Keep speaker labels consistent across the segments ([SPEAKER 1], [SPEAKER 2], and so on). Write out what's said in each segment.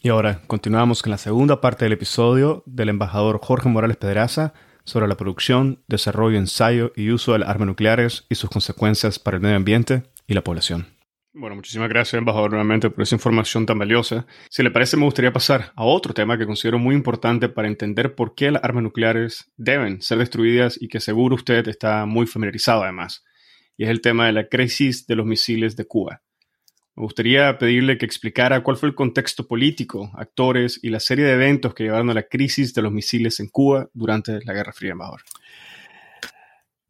[SPEAKER 1] Y ahora continuamos con la segunda parte del episodio del embajador Jorge Morales Pedraza sobre la producción, desarrollo, ensayo y uso de las armas nucleares y sus consecuencias para el medio ambiente y la población. Bueno, muchísimas gracias, embajador, nuevamente por esa información tan valiosa. Si le parece, me gustaría pasar a otro tema que considero muy importante para entender por qué las armas nucleares deben ser destruidas y que seguro usted está muy familiarizado además. Y es el tema de la crisis de los misiles de Cuba. Me gustaría pedirle que explicara cuál fue el contexto político, actores y la serie de eventos que llevaron a la crisis de los misiles en Cuba durante la Guerra Fría, embajador.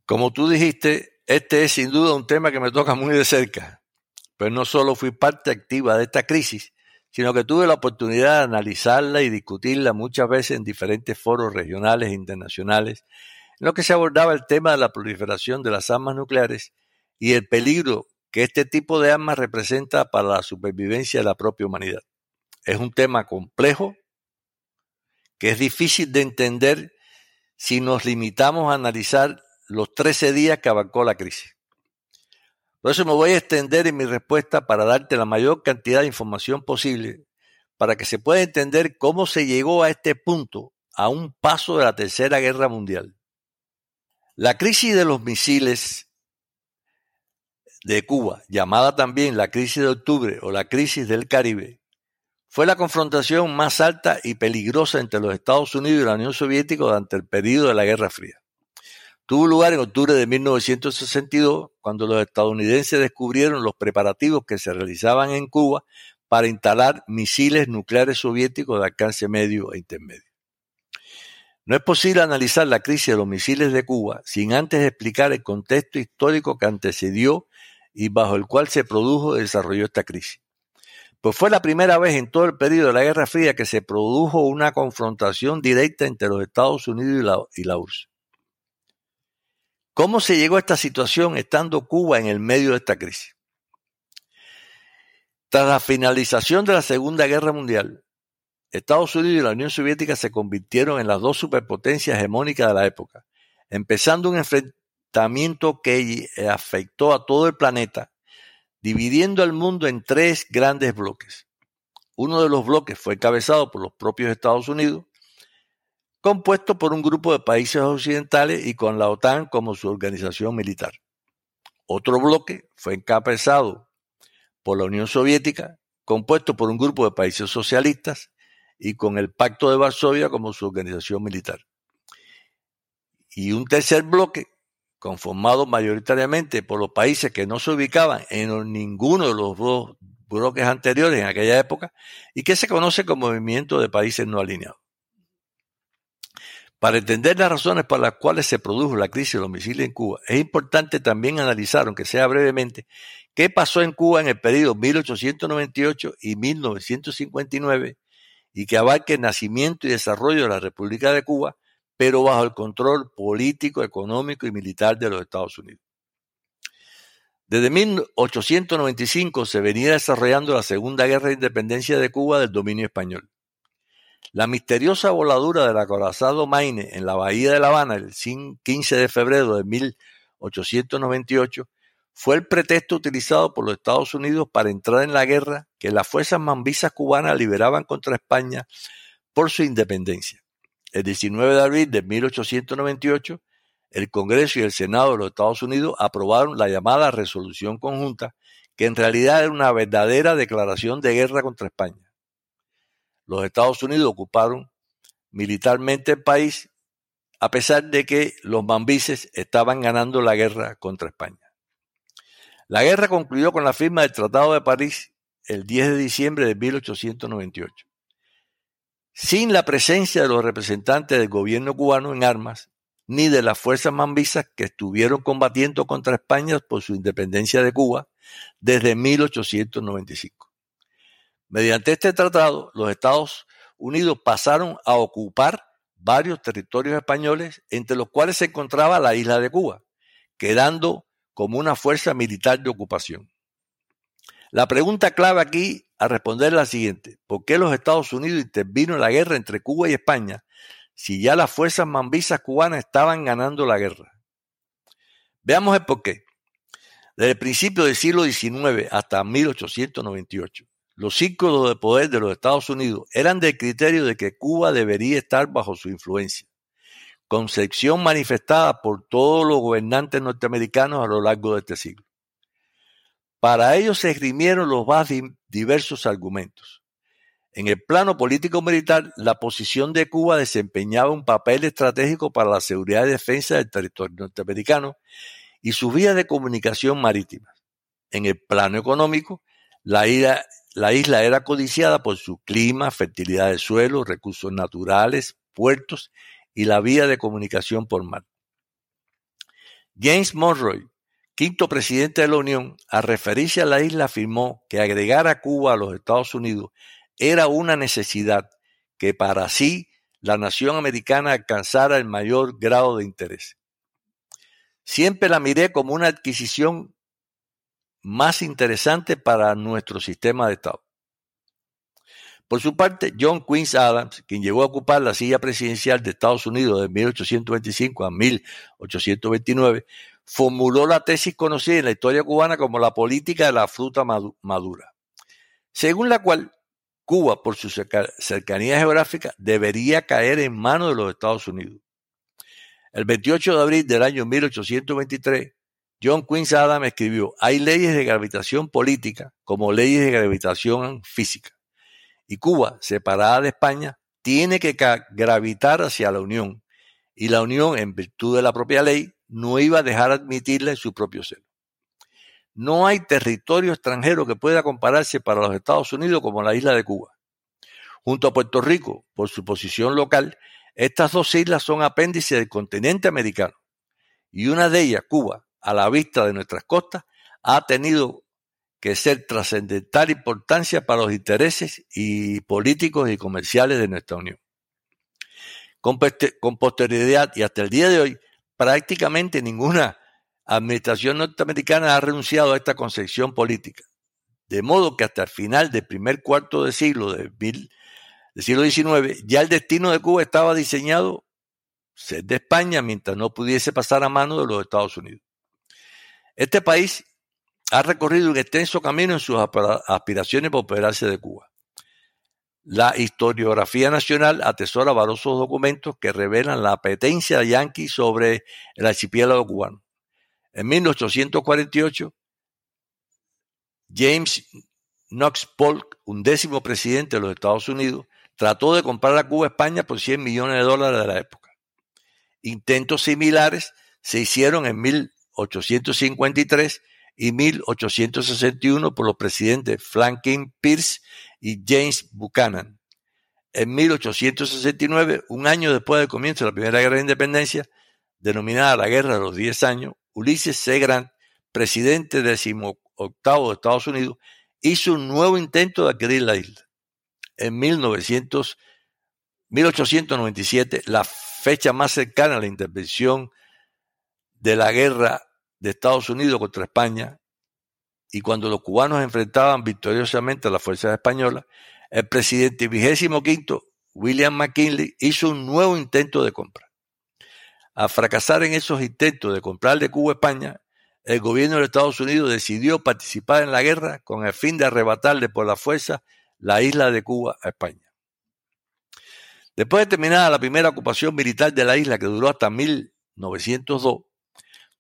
[SPEAKER 2] Como tú dijiste, este es sin duda un tema que me toca muy de cerca, pero no solo fui parte activa de esta crisis, sino que tuve la oportunidad de analizarla y discutirla muchas veces en diferentes foros regionales e internacionales, en los que se abordaba el tema de la proliferación de las armas nucleares y el peligro que este tipo de armas representa para la supervivencia de la propia humanidad. Es un tema complejo que es difícil de entender si nos limitamos a analizar los 13 días que abarcó la crisis. Por eso me voy a extender en mi respuesta para darte la mayor cantidad de información posible para que se pueda entender cómo se llegó a este punto a un paso de la Tercera Guerra Mundial. La crisis de los misiles de Cuba, llamada también la crisis de octubre o la crisis del Caribe, fue la confrontación más alta y peligrosa entre los Estados Unidos y la Unión Soviética durante el periodo de la Guerra Fría. Tuvo lugar en octubre de 1962, cuando los estadounidenses descubrieron los preparativos que se realizaban en Cuba para instalar misiles nucleares soviéticos de alcance medio e intermedio. No es posible analizar la crisis de los misiles de Cuba sin antes explicar el contexto histórico que antecedió y bajo el cual se produjo y desarrolló esta crisis. Pues fue la primera vez en todo el periodo de la Guerra Fría que se produjo una confrontación directa entre los Estados Unidos y la, y la URSS. ¿Cómo se llegó a esta situación estando Cuba en el medio de esta crisis? Tras la finalización de la Segunda Guerra Mundial, Estados Unidos y la Unión Soviética se convirtieron en las dos superpotencias hegemónicas de la época, empezando un, que afectó a todo el planeta, dividiendo al mundo en tres grandes bloques. Uno de los bloques fue encabezado por los propios Estados Unidos, compuesto por un grupo de países occidentales y con la OTAN como su organización militar. Otro bloque fue encabezado por la Unión Soviética, compuesto por un grupo de países socialistas y con el Pacto de Varsovia como su organización militar. Y un tercer bloque conformado mayoritariamente por los países que no se ubicaban en ninguno de los dos bloques anteriores en aquella época y que se conoce como movimiento de países no alineados. Para entender las razones por las cuales se produjo la crisis de los misiles en Cuba, es importante también analizar, aunque sea brevemente, qué pasó en Cuba en el periodo 1898 y 1959 y que abarque el nacimiento y desarrollo de la República de Cuba pero bajo el control político, económico y militar de los Estados Unidos. Desde 1895 se venía desarrollando la Segunda Guerra de Independencia de Cuba del dominio español. La misteriosa voladura del acorazado Maine en la bahía de La Habana el 15 de febrero de 1898 fue el pretexto utilizado por los Estados Unidos para entrar en la guerra que las fuerzas mambisas cubanas liberaban contra España por su independencia. El 19 de abril de 1898, el Congreso y el Senado de los Estados Unidos aprobaron la llamada resolución conjunta, que en realidad era una verdadera declaración de guerra contra España. Los Estados Unidos ocuparon militarmente el país a pesar de que los mambises estaban ganando la guerra contra España. La guerra concluyó con la firma del Tratado de París el 10 de diciembre de 1898. Sin la presencia de los representantes del gobierno cubano en armas, ni de las fuerzas mambisas que estuvieron combatiendo contra España por su independencia de Cuba desde 1895. Mediante este tratado, los Estados Unidos pasaron a ocupar varios territorios españoles, entre los cuales se encontraba la isla de Cuba, quedando como una fuerza militar de ocupación. La pregunta clave aquí a responder es la siguiente. ¿Por qué los Estados Unidos intervino en la guerra entre Cuba y España si ya las fuerzas mambisas cubanas estaban ganando la guerra? Veamos el por qué. Desde el principio del siglo XIX hasta 1898, los círculos de poder de los Estados Unidos eran del criterio de que Cuba debería estar bajo su influencia, concepción manifestada por todos los gobernantes norteamericanos a lo largo de este siglo. Para ello se esgrimieron los más diversos argumentos. En el plano político-militar, la posición de Cuba desempeñaba un papel estratégico para la seguridad y defensa del territorio norteamericano y sus vías de comunicación marítimas. En el plano económico, la isla, la isla era codiciada por su clima, fertilidad de suelo, recursos naturales, puertos y la vía de comunicación por mar. James Monroe, quinto presidente de la Unión, al referirse a la isla afirmó que agregar a Cuba a los Estados Unidos era una necesidad que para sí la nación americana alcanzara el mayor grado de interés. Siempre la miré como una adquisición más interesante para nuestro sistema de Estado. Por su parte, John Quincy Adams, quien llegó a ocupar la silla presidencial de Estados Unidos de 1825 a 1829, formuló la tesis conocida en la historia cubana como la política de la fruta madura, según la cual Cuba, por su cercanía geográfica, debería caer en manos de los Estados Unidos. El 28 de abril del año 1823, John Quincy Adams escribió, hay leyes de gravitación política como leyes de gravitación física. Y Cuba, separada de España, tiene que gravitar hacia la Unión. Y la Unión, en virtud de la propia ley, no iba a dejar admitirla en su propio seno. No hay territorio extranjero que pueda compararse para los Estados Unidos como la isla de Cuba. Junto a Puerto Rico, por su posición local, estas dos islas son apéndices del continente americano. Y una de ellas, Cuba, a la vista de nuestras costas, ha tenido que ser trascendental importancia para los intereses y políticos y comerciales de nuestra Unión. Con, posterioridad y hasta el día de hoy, prácticamente ninguna administración norteamericana ha renunciado a esta concepción política. De modo que hasta el final del primer cuarto de siglo del siglo XIX, ya el destino de Cuba estaba diseñado ser de España mientras no pudiese pasar a mano de los Estados Unidos. Este país ha recorrido un extenso camino en sus aspiraciones por operarse de Cuba. La historiografía nacional atesora varios documentos que revelan la apetencia Yankee sobre el archipiélago cubano. En 1848, James Knox Polk, undécimo presidente de los Estados Unidos, trató de comprar a Cuba España por 100 millones de dólares de la época. Intentos similares se hicieron en 1853 y 1861 por los presidentes Franklin Pierce y James Buchanan. En 1869, un año después del comienzo de la Primera Guerra de Independencia, denominada la Guerra de los Diez Años, Ulises C. Grant, presidente octavo de Estados Unidos, hizo un nuevo intento de adquirir la isla. En 1900, 1897, la fecha más cercana a la intervención de la guerra de Estados Unidos contra España y cuando los cubanos enfrentaban victoriosamente a las fuerzas españolas, el presidente vigésimo quinto, William McKinley, hizo un nuevo intento de compra. Al fracasar en esos intentos de comprar de Cuba a España, el gobierno de Estados Unidos decidió participar en la guerra con el fin de arrebatarle por la fuerza la isla de Cuba a España. Después de terminada la primera ocupación militar de la isla, que duró hasta 1902,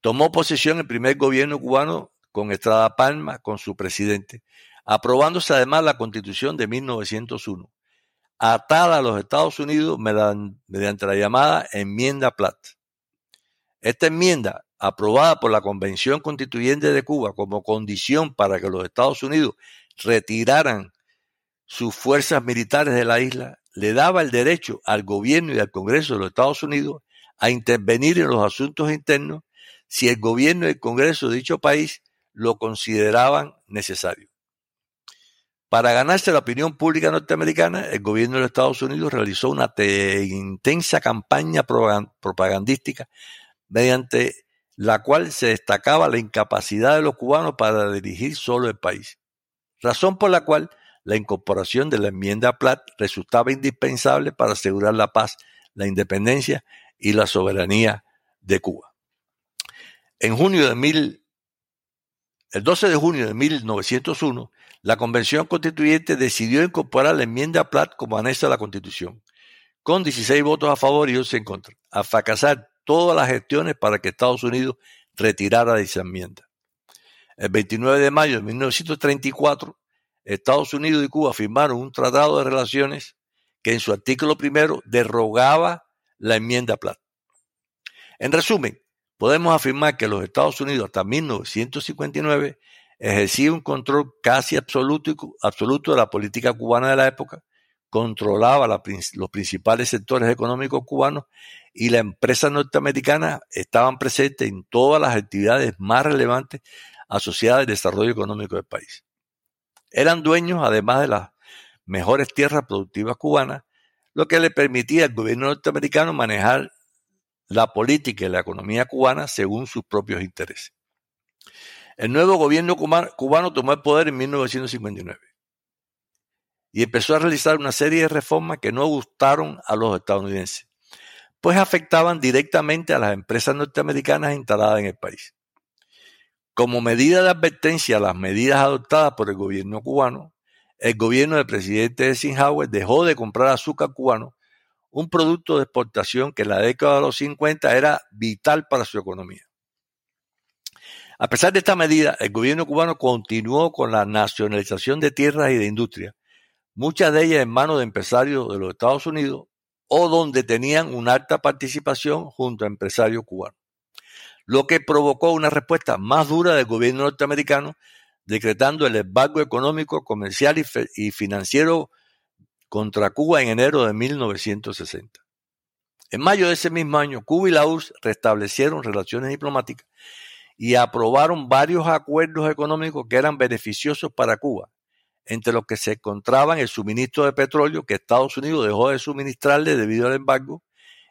[SPEAKER 2] Tomó posesión el primer gobierno cubano con Estrada Palma, con su presidente, aprobándose además la constitución de 1901, atada a los Estados Unidos mediante la llamada enmienda Platt. Esta enmienda, aprobada por la Convención Constituyente de Cuba como condición para que los Estados Unidos retiraran sus fuerzas militares de la isla, le daba el derecho al gobierno y al Congreso de los Estados Unidos a intervenir en los asuntos internos si el gobierno y el Congreso de dicho país lo consideraban necesario. Para ganarse la opinión pública norteamericana, el gobierno de los Estados Unidos realizó una intensa campaña propagandística mediante la cual se destacaba la incapacidad de los cubanos para dirigir solo el país, razón por la cual la incorporación de la enmienda Platt resultaba indispensable para asegurar la paz, la independencia y la soberanía de Cuba. En junio de El 12 de junio de 1901, la Convención Constituyente decidió incorporar la enmienda Platt como anexo a la Constitución, con 16 votos a favor y 11 en contra, a fracasar todas las gestiones para que Estados Unidos retirara dicha enmienda. El 29 de mayo de 1934, Estados Unidos y Cuba firmaron un tratado de relaciones que en su artículo primero derogaba la enmienda Platt. En resumen, podemos afirmar que los Estados Unidos hasta 1959 ejercía un control casi absoluto, de la política cubana de la época, controlaba los principales sectores económicos cubanos y las empresas norteamericanas estaban presentes en todas las actividades más relevantes asociadas al desarrollo económico del país. Eran dueños, además de las mejores tierras productivas cubanas, lo que le permitía al gobierno norteamericano manejar la política y la economía cubana según sus propios intereses. El nuevo gobierno cubano tomó el poder en 1959 y empezó a realizar una serie de reformas que no gustaron a los estadounidenses, pues afectaban directamente a las empresas norteamericanas instaladas en el país. Como medida de advertencia a las medidas adoptadas por el gobierno cubano, el gobierno del presidente Eisenhower dejó de comprar azúcar cubano, un producto de exportación que en la década de los 50 era vital para su economía. A pesar de esta medida, el gobierno cubano continuó con la nacionalización de tierras y de industria, muchas de ellas en manos de empresarios de los Estados Unidos o donde tenían una alta participación junto a empresarios cubanos, lo que provocó una respuesta más dura del gobierno norteamericano decretando el embargo económico, comercial y, financiero contra Cuba en enero de 1960. En mayo de ese mismo año, Cuba y la URSS restablecieron relaciones diplomáticas y aprobaron varios acuerdos económicos que eran beneficiosos para Cuba, entre los que se encontraban el suministro de petróleo que Estados Unidos dejó de suministrarle debido al embargo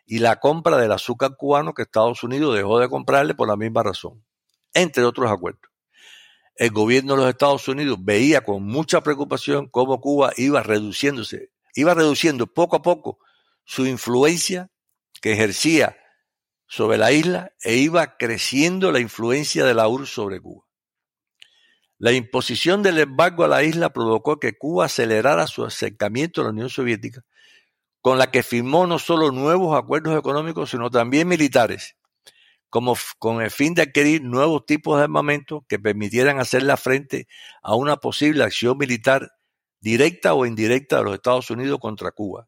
[SPEAKER 2] y la compra del azúcar cubano que Estados Unidos dejó de comprarle por la misma razón, entre otros acuerdos el gobierno de los Estados Unidos veía con mucha preocupación cómo Cuba iba reduciéndose, iba reduciendo poco a poco su influencia que ejercía sobre la isla e iba creciendo la influencia de la URSS sobre Cuba. La imposición del embargo a la isla provocó que Cuba acelerara su acercamiento a la Unión Soviética, con la que firmó no solo nuevos acuerdos económicos, sino también militares, como con el fin de adquirir nuevos tipos de armamento que permitieran hacerle frente a una posible acción militar directa o indirecta de los Estados Unidos contra Cuba,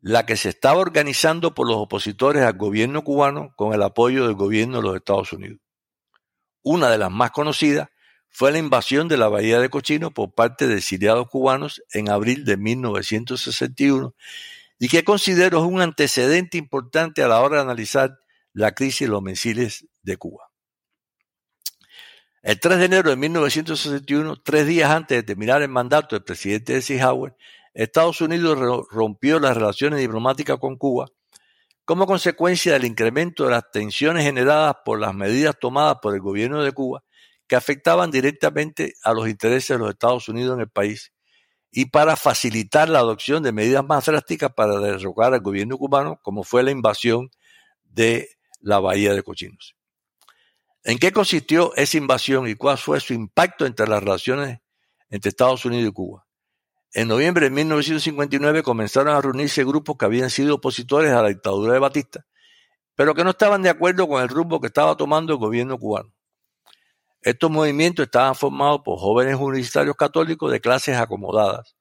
[SPEAKER 2] la que se estaba organizando por los opositores al gobierno cubano con el apoyo del gobierno de los Estados Unidos. Una de las más conocidas fue la invasión de la Bahía de Cochino por parte de exiliados cubanos en abril de 1961 y que considero un antecedente importante a la hora de analizar la crisis de los misiles de Cuba. El 3 de enero de 1961, tres días antes de terminar el mandato del presidente Eisenhower, Estados Unidos rompió las relaciones diplomáticas con Cuba como consecuencia del incremento de las tensiones generadas por las medidas tomadas por el gobierno de Cuba que afectaban directamente a los intereses de los Estados Unidos en el país y para facilitar la adopción de medidas más drásticas para derrocar al gobierno cubano, como fue la invasión de la bahía de Cochinos. ¿En qué consistió esa invasión y cuál fue su impacto entre las relaciones entre Estados Unidos y Cuba? En noviembre de 1959 comenzaron a reunirse grupos que habían sido opositores a la dictadura de Batista, pero que no estaban de acuerdo con el rumbo que estaba tomando el gobierno cubano. Estos movimientos estaban formados por jóvenes universitarios católicos de clases acomodadas,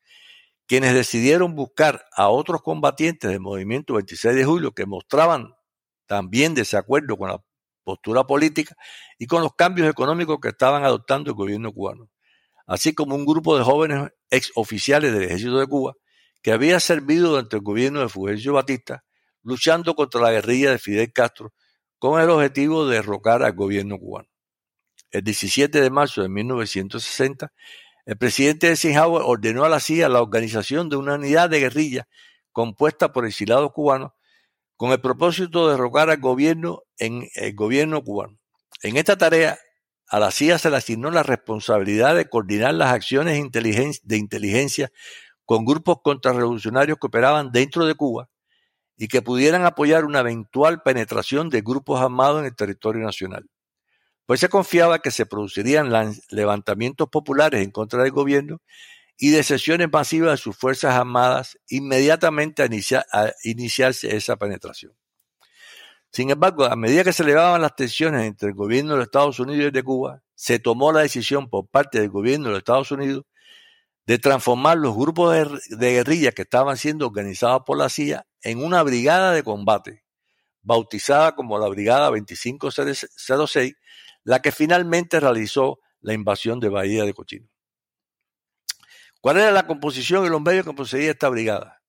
[SPEAKER 2] quienes decidieron buscar a otros combatientes del movimiento 26 de julio que mostraban también desacuerdo con la postura política y con los cambios económicos que estaban adoptando el gobierno cubano, así como un grupo de jóvenes ex oficiales del ejército de Cuba que había servido durante el gobierno de Fulgencio Batista, luchando contra la guerrilla de Fidel Castro con el objetivo de derrocar al gobierno cubano. El 17 de marzo de 1960, el presidente Eisenhower ordenó a la CIA la organización de una unidad de guerrilla compuesta por exiliados cubanos con el propósito de derrocar al gobierno en el gobierno cubano. En esta tarea, a la CIA se le asignó la responsabilidad de coordinar las acciones de inteligencia con grupos contrarrevolucionarios que operaban dentro de Cuba y que pudieran apoyar una eventual penetración de grupos armados en el territorio nacional. pues se confiaba que se producirían levantamientos populares en contra del gobierno y de sesiones masivas de sus Fuerzas Armadas inmediatamente a, iniciarse esa penetración. Sin embargo, a medida que se elevaban las tensiones entre el gobierno de los Estados Unidos y de Cuba, se tomó la decisión por parte del gobierno de Estados Unidos de transformar los grupos de, de guerrilla que estaban siendo organizados por la CIA en una brigada de combate, bautizada como la Brigada 2506, la que finalmente realizó la invasión de Bahía de Cochino. ¿Cuál era la composición y los medios que poseía esta brigada?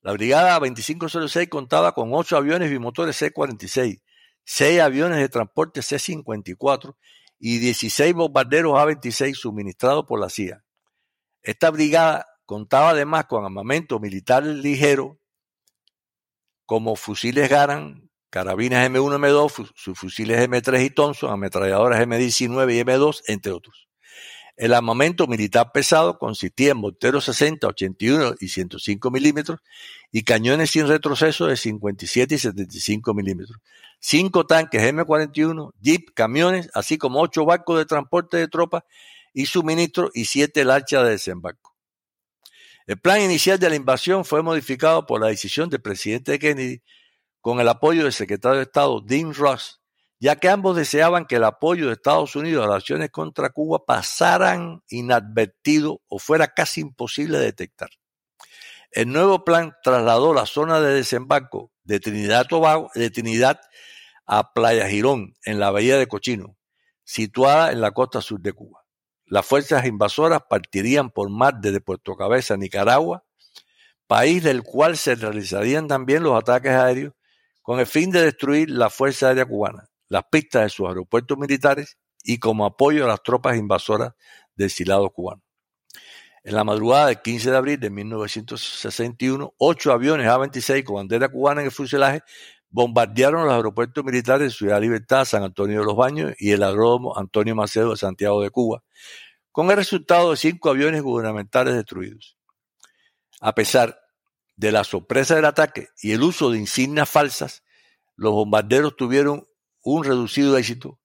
[SPEAKER 2] La Brigada 2506 contaba con ocho aviones bimotores C-46, seis aviones de transporte C-54 y 16 bombarderos A-26 suministrados por la CIA. Esta brigada contaba además con armamento militar ligero como fusiles Garand, carabinas M1 M2, fusiles M3 y Thompson, ametralladoras M19 y M2, entre otros. El armamento militar pesado consistía en morteros 60, 81 y 105 milímetros y cañones sin retroceso de 57 y 75 milímetros. Cinco tanques M41, jeep, camiones, así como ocho barcos de transporte de tropas y suministro y siete lanchas de desembarco. El plan inicial de la invasión fue modificado por la decisión del presidente Kennedy con el apoyo del secretario de Estado Dean Ross ya que ambos deseaban que el apoyo de Estados Unidos a las acciones contra Cuba pasaran inadvertido o fuera casi imposible de detectar. El nuevo plan trasladó la zona de desembarco de Trinidad, Tobago, de Trinidad a Playa Girón, en la bahía de Cochino, situada en la costa sur de Cuba. Las fuerzas invasoras partirían por mar desde Puerto Cabeza, Nicaragua, país del cual se realizarían también los ataques aéreos con el fin de destruir la Fuerza Aérea Cubana las pistas de sus aeropuertos militares y como apoyo a las tropas invasoras del silado cubano. En la madrugada del 15 de abril de 1961, ocho aviones A-26 con bandera cubana en el fuselaje bombardearon los aeropuertos militares de Ciudad Libertad, San Antonio de los Baños y el aeródromo Antonio Macedo de Santiago de Cuba, con el resultado de cinco aviones gubernamentales destruidos. A pesar de la sorpresa del ataque y el uso de insignias falsas, los bombarderos tuvieron un reducido éxito,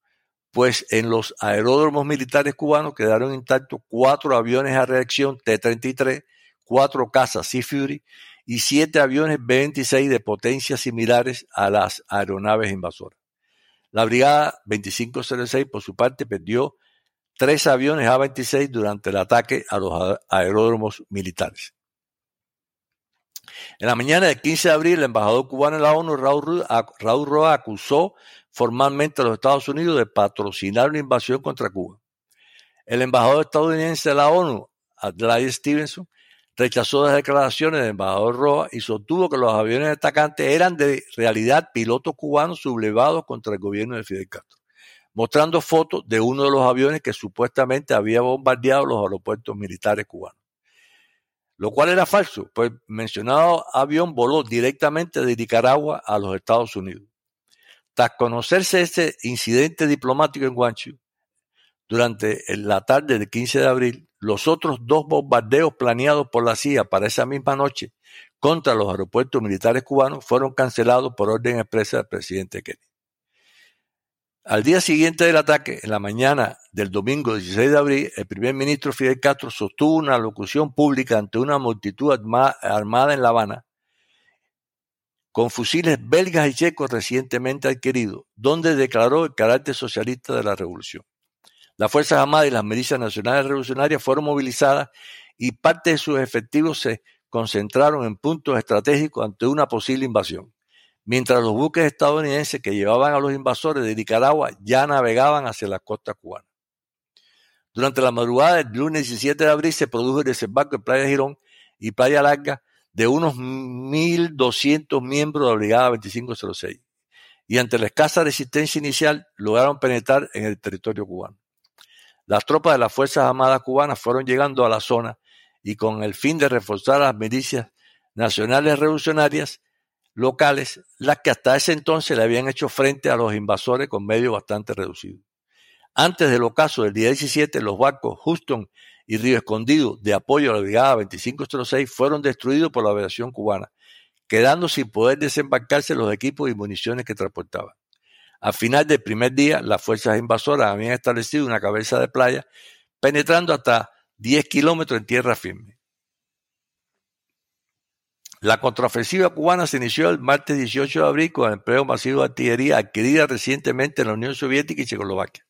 [SPEAKER 2] pues en los aeródromos militares cubanos quedaron intactos cuatro aviones a reacción T-33, cuatro cazas Sea Fury y siete aviones B-26 de potencias similares a las aeronaves invasoras. La Brigada 2506, por su parte, perdió tres aviones A-26 durante el ataque a los aeródromos militares. En la mañana del 15 de abril, el embajador cubano en la ONU, Raúl, Raúl Roa, acusó formalmente a los Estados Unidos de patrocinar una invasión contra Cuba. El embajador estadounidense de la ONU, Adlai Stevenson, rechazó las declaraciones del embajador Roa y sostuvo que los aviones atacantes eran de realidad pilotos cubanos sublevados contra el gobierno de Fidel Castro, mostrando fotos de uno de los aviones que supuestamente había bombardeado los aeropuertos militares cubanos. Lo cual era falso, pues mencionado avión voló directamente de Nicaragua a los Estados Unidos. Tras conocerse este incidente diplomático en Guangzhou, durante la tarde del 15 de abril, los otros dos bombardeos planeados por la CIA para esa misma noche contra los aeropuertos militares cubanos fueron cancelados por orden expresa del presidente Kennedy. Al día siguiente del ataque, en la mañana del domingo 16 de abril, el primer ministro Fidel Castro sostuvo una locución pública ante una multitud armada en La Habana con fusiles belgas y checos recientemente adquiridos, donde declaró el carácter socialista de la revolución. Las Fuerzas Armadas y las milicias nacionales revolucionarias fueron movilizadas y parte de sus efectivos se concentraron en puntos estratégicos ante una posible invasión, mientras los buques estadounidenses que llevaban a los invasores de Nicaragua ya navegaban hacia la costa cubana. Durante la madrugada del lunes 17 de abril se produjo el desembarco en Playa Girón y Playa Larga de unos 1.200 miembros de la Brigada 2506 y ante la escasa resistencia inicial lograron penetrar en el territorio cubano. Las tropas de las Fuerzas Armadas cubanas fueron llegando a la zona y con el fin de reforzar las milicias nacionales revolucionarias locales, las que hasta ese entonces le habían hecho frente a los invasores con medios bastante reducidos. Antes del ocaso del día 17, los barcos Houston y Río Escondido de apoyo a la Brigada 2506 fueron destruidos por la aviación cubana, quedando sin poder desembarcarse los equipos y municiones que transportaban. Al final del primer día, las fuerzas invasoras habían establecido una cabeza de playa, penetrando hasta 10 kilómetros en tierra firme. La contraofensiva cubana se inició el martes 18 de abril con el empleo masivo de artillería adquirida recientemente en la Unión Soviética y Checoslovaquia.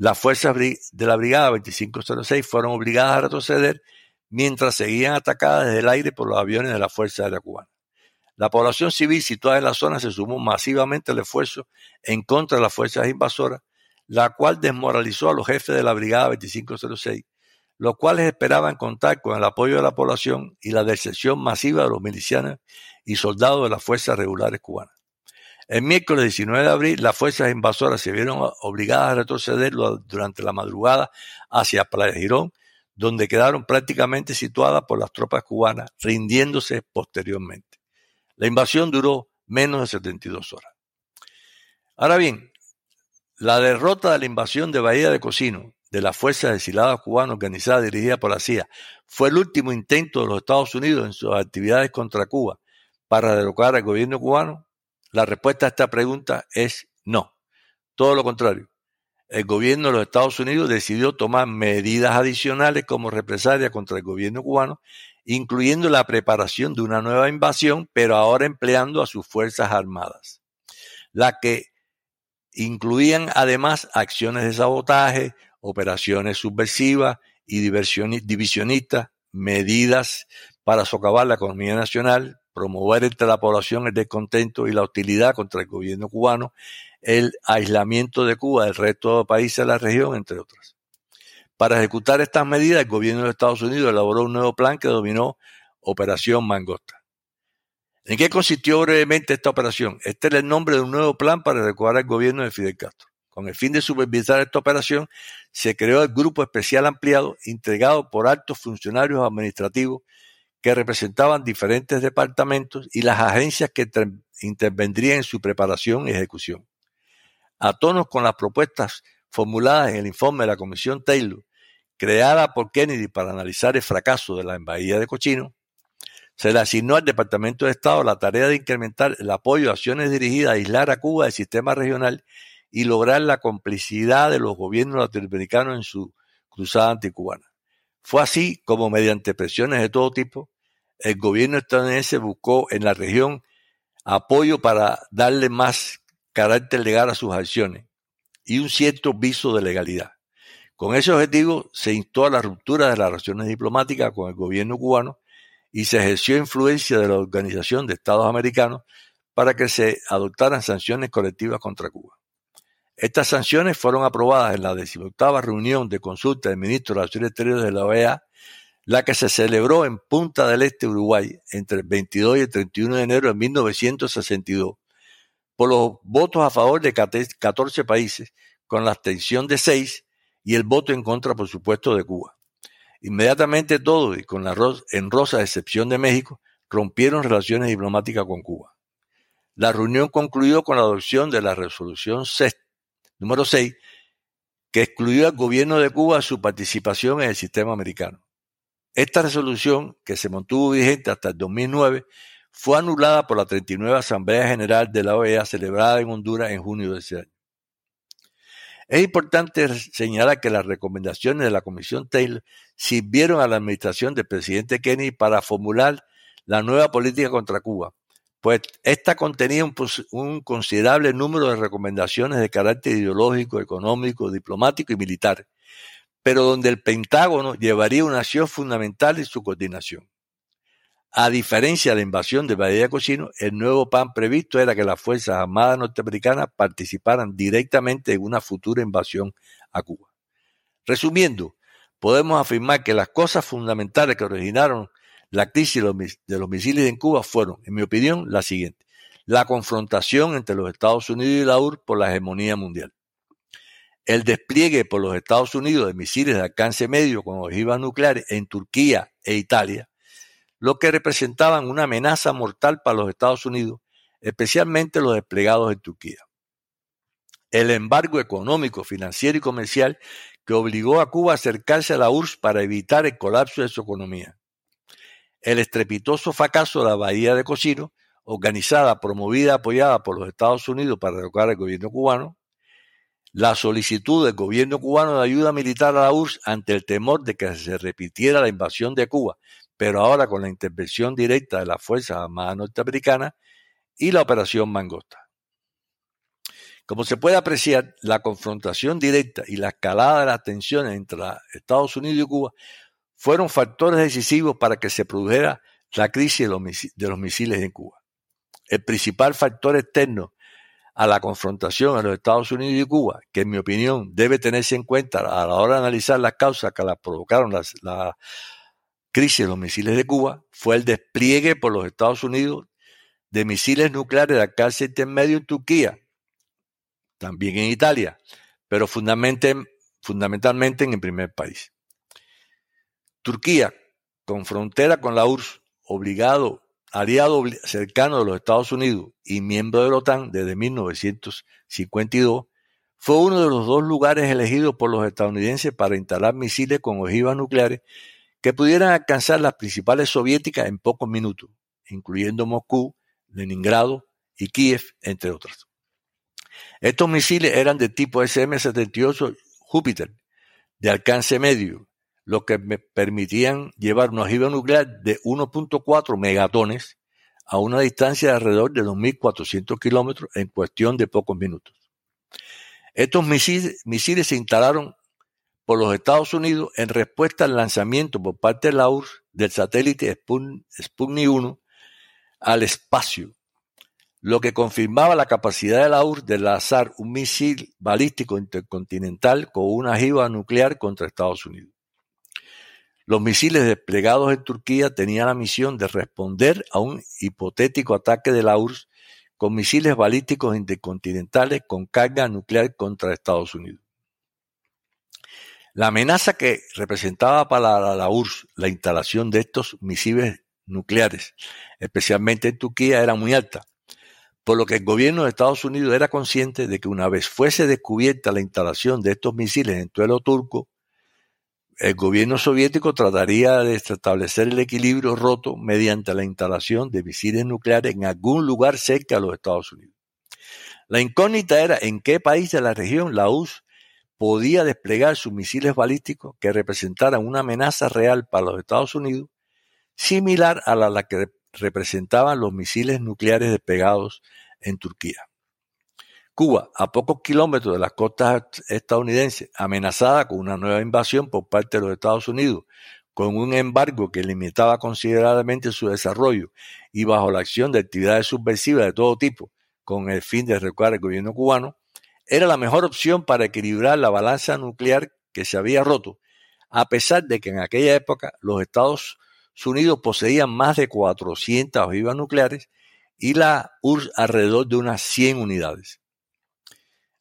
[SPEAKER 2] Las fuerzas de la Brigada 2506 fueron obligadas a retroceder mientras seguían atacadas desde el aire por los aviones de la Fuerza Aérea Cubana. La población civil situada en la zona se sumó masivamente al esfuerzo en contra de las fuerzas invasoras, la cual desmoralizó a los jefes de la Brigada 2506, los cuales esperaban contar con el apoyo de la población y la deserción masiva de los milicianos y soldados de las fuerzas regulares cubanas. El miércoles 19 de abril, las fuerzas invasoras se vieron obligadas a retroceder durante la madrugada hacia Playa Girón, donde quedaron prácticamente situadas por las tropas cubanas, rindiéndose posteriormente. La invasión duró menos de 72 horas. Ahora bien, la derrota de la invasión de Bahía de Cocino de las fuerzas exiladas cubanas organizadas dirigida por la CIA fue el último intento de los Estados Unidos en sus actividades contra Cuba para derrocar al gobierno cubano. La respuesta a esta pregunta es no. Todo lo contrario el gobierno de los Estados Unidos decidió tomar medidas adicionales como represalia contra el gobierno cubano, incluyendo la preparación de una nueva invasión, pero ahora empleando a sus Fuerzas Armadas, la que incluían además acciones de sabotaje, operaciones subversivas y divisionistas, medidas para socavar la economía nacional, promover entre la población el descontento y la hostilidad contra el gobierno cubano, el aislamiento de Cuba del resto de países de la región, entre otras. Para ejecutar estas medidas, el gobierno de Estados Unidos elaboró un nuevo plan que dominó Operación Mangosta. ¿En qué consistió brevemente esta operación? Este era el nombre de un nuevo plan para recuperar el gobierno de Fidel Castro. Con el fin de supervisar esta operación, se creó el Grupo Especial Ampliado, integrado por altos funcionarios administrativos que representaban diferentes departamentos y las agencias que intervendrían en su preparación y ejecución a tono con las propuestas formuladas en el informe de la Comisión Taylor, creada por Kennedy para analizar el fracaso de la embajada de Cochino, se le asignó al Departamento de Estado la tarea de incrementar el apoyo a acciones dirigidas a aislar a Cuba del sistema regional y lograr la complicidad de los gobiernos latinoamericanos en su cruzada anticubana. Fue así como, mediante presiones de todo tipo, el gobierno estadounidense buscó en la región apoyo para darle más carácter legal a sus acciones y un cierto viso de legalidad. Con ese objetivo se instó a la ruptura de las relaciones diplomáticas con el gobierno cubano y se ejerció influencia de la Organización de Estados Americanos para que se adoptaran sanciones colectivas contra Cuba. Estas sanciones fueron aprobadas en la 18 reunión de consulta del ministro de Relaciones Exteriores de la OEA, la que se celebró en Punta del Este, Uruguay, entre el 22 y el 31 de enero de 1962, por los votos a favor de 14 países, con la abstención de 6 y el voto en contra, por supuesto, de Cuba. Inmediatamente todos, y con la en rosa excepción de México, rompieron relaciones diplomáticas con Cuba. La reunión concluyó con la adopción de la resolución número 6, que excluyó al gobierno de Cuba su participación en el sistema americano. Esta resolución, que se mantuvo vigente hasta el 2009, fue anulada por la 39 Asamblea General de la OEA celebrada en Honduras en junio de ese año. Es importante señalar que las recomendaciones de la Comisión Taylor sirvieron a la administración del presidente Kennedy para formular la nueva política contra Cuba, pues esta contenía un, considerable número de recomendaciones de carácter ideológico, económico, diplomático y militar, pero donde el Pentágono llevaría una acción fundamental en su coordinación. A diferencia de la invasión de Bahía Cocino, el nuevo plan previsto era que las Fuerzas Armadas norteamericanas participaran directamente en una futura invasión a Cuba. Resumiendo, podemos afirmar que las cosas fundamentales que originaron la crisis de los misiles en Cuba fueron, en mi opinión, las siguientes. La confrontación entre los Estados Unidos y la URSS por la hegemonía mundial. El despliegue por los Estados Unidos de misiles de alcance medio con ojivas nucleares en Turquía e Italia lo que representaban una amenaza mortal para los Estados Unidos, especialmente los desplegados en Turquía. El embargo económico, financiero y comercial que obligó a Cuba a acercarse a la URSS para evitar el colapso de su economía. El estrepitoso fracaso de la Bahía de Cocino, organizada, promovida, apoyada por los Estados Unidos para derrocar al gobierno cubano, la solicitud del gobierno cubano de ayuda militar a la URSS ante el temor de que se repitiera la invasión de Cuba, pero ahora con la intervención directa de las Fuerzas Armadas norteamericanas y la Operación Mangosta. Como se puede apreciar, la confrontación directa y la escalada de las tensiones entre Estados Unidos y Cuba fueron factores decisivos para que se produjera la crisis de los, misiles en Cuba. El principal factor externo a la confrontación en los Estados Unidos y Cuba, que en mi opinión debe tenerse en cuenta a la hora de analizar las causas que la provocaron la crisis de los misiles de Cuba, fue el despliegue por los Estados Unidos de misiles nucleares de alcance intermedio en Turquía, también en Italia, pero fundamentalmente en el primer país. Turquía, con frontera con la URSS, obligado aliado cercano de los Estados Unidos y miembro de la OTAN desde 1952, fue uno de los dos lugares elegidos por los estadounidenses para instalar misiles con ojivas nucleares que pudieran alcanzar las principales soviéticas en pocos minutos, incluyendo Moscú, Leningrado y Kiev, entre otros. Estos misiles eran de tipo SM-78 Júpiter, de alcance medio, lo que me permitían llevar una ojiva nuclear de 1.4 megatones a una distancia de alrededor de 2.400 kilómetros en cuestión de pocos minutos. Estos misiles, se instalaron por los Estados Unidos en respuesta al lanzamiento por parte de la URSS del satélite Sputnik 1 al espacio, lo que confirmaba la capacidad de la URSS de lanzar un misil balístico intercontinental con una ojiva nuclear contra Estados Unidos. Los misiles desplegados en Turquía tenían la misión de responder a un hipotético ataque de la URSS con misiles balísticos intercontinentales con carga nuclear contra Estados Unidos. La amenaza que representaba para la URSS la instalación de estos misiles nucleares, especialmente en Turquía, era muy alta, por lo que el gobierno de Estados Unidos era consciente de que una vez fuese descubierta la instalación de estos misiles en suelo turco, el gobierno soviético trataría de establecer el equilibrio roto mediante la instalación de misiles nucleares en algún lugar cerca de los Estados Unidos. La incógnita era en qué país de la región la URSS podía desplegar sus misiles balísticos que representaran una amenaza real para los Estados Unidos, similar a la que representaban los misiles nucleares desplegados en Turquía. Cuba, a pocos kilómetros de las costas estadounidenses, amenazada con una nueva invasión por parte de los Estados Unidos, con un embargo que limitaba considerablemente su desarrollo y bajo la acción de actividades subversivas de todo tipo, con el fin de recuperar el gobierno cubano, era la mejor opción para equilibrar la balanza nuclear que se había roto, a pesar de que en aquella época los Estados Unidos poseían más de 400 ojivas nucleares y la URSS alrededor de unas 100 unidades.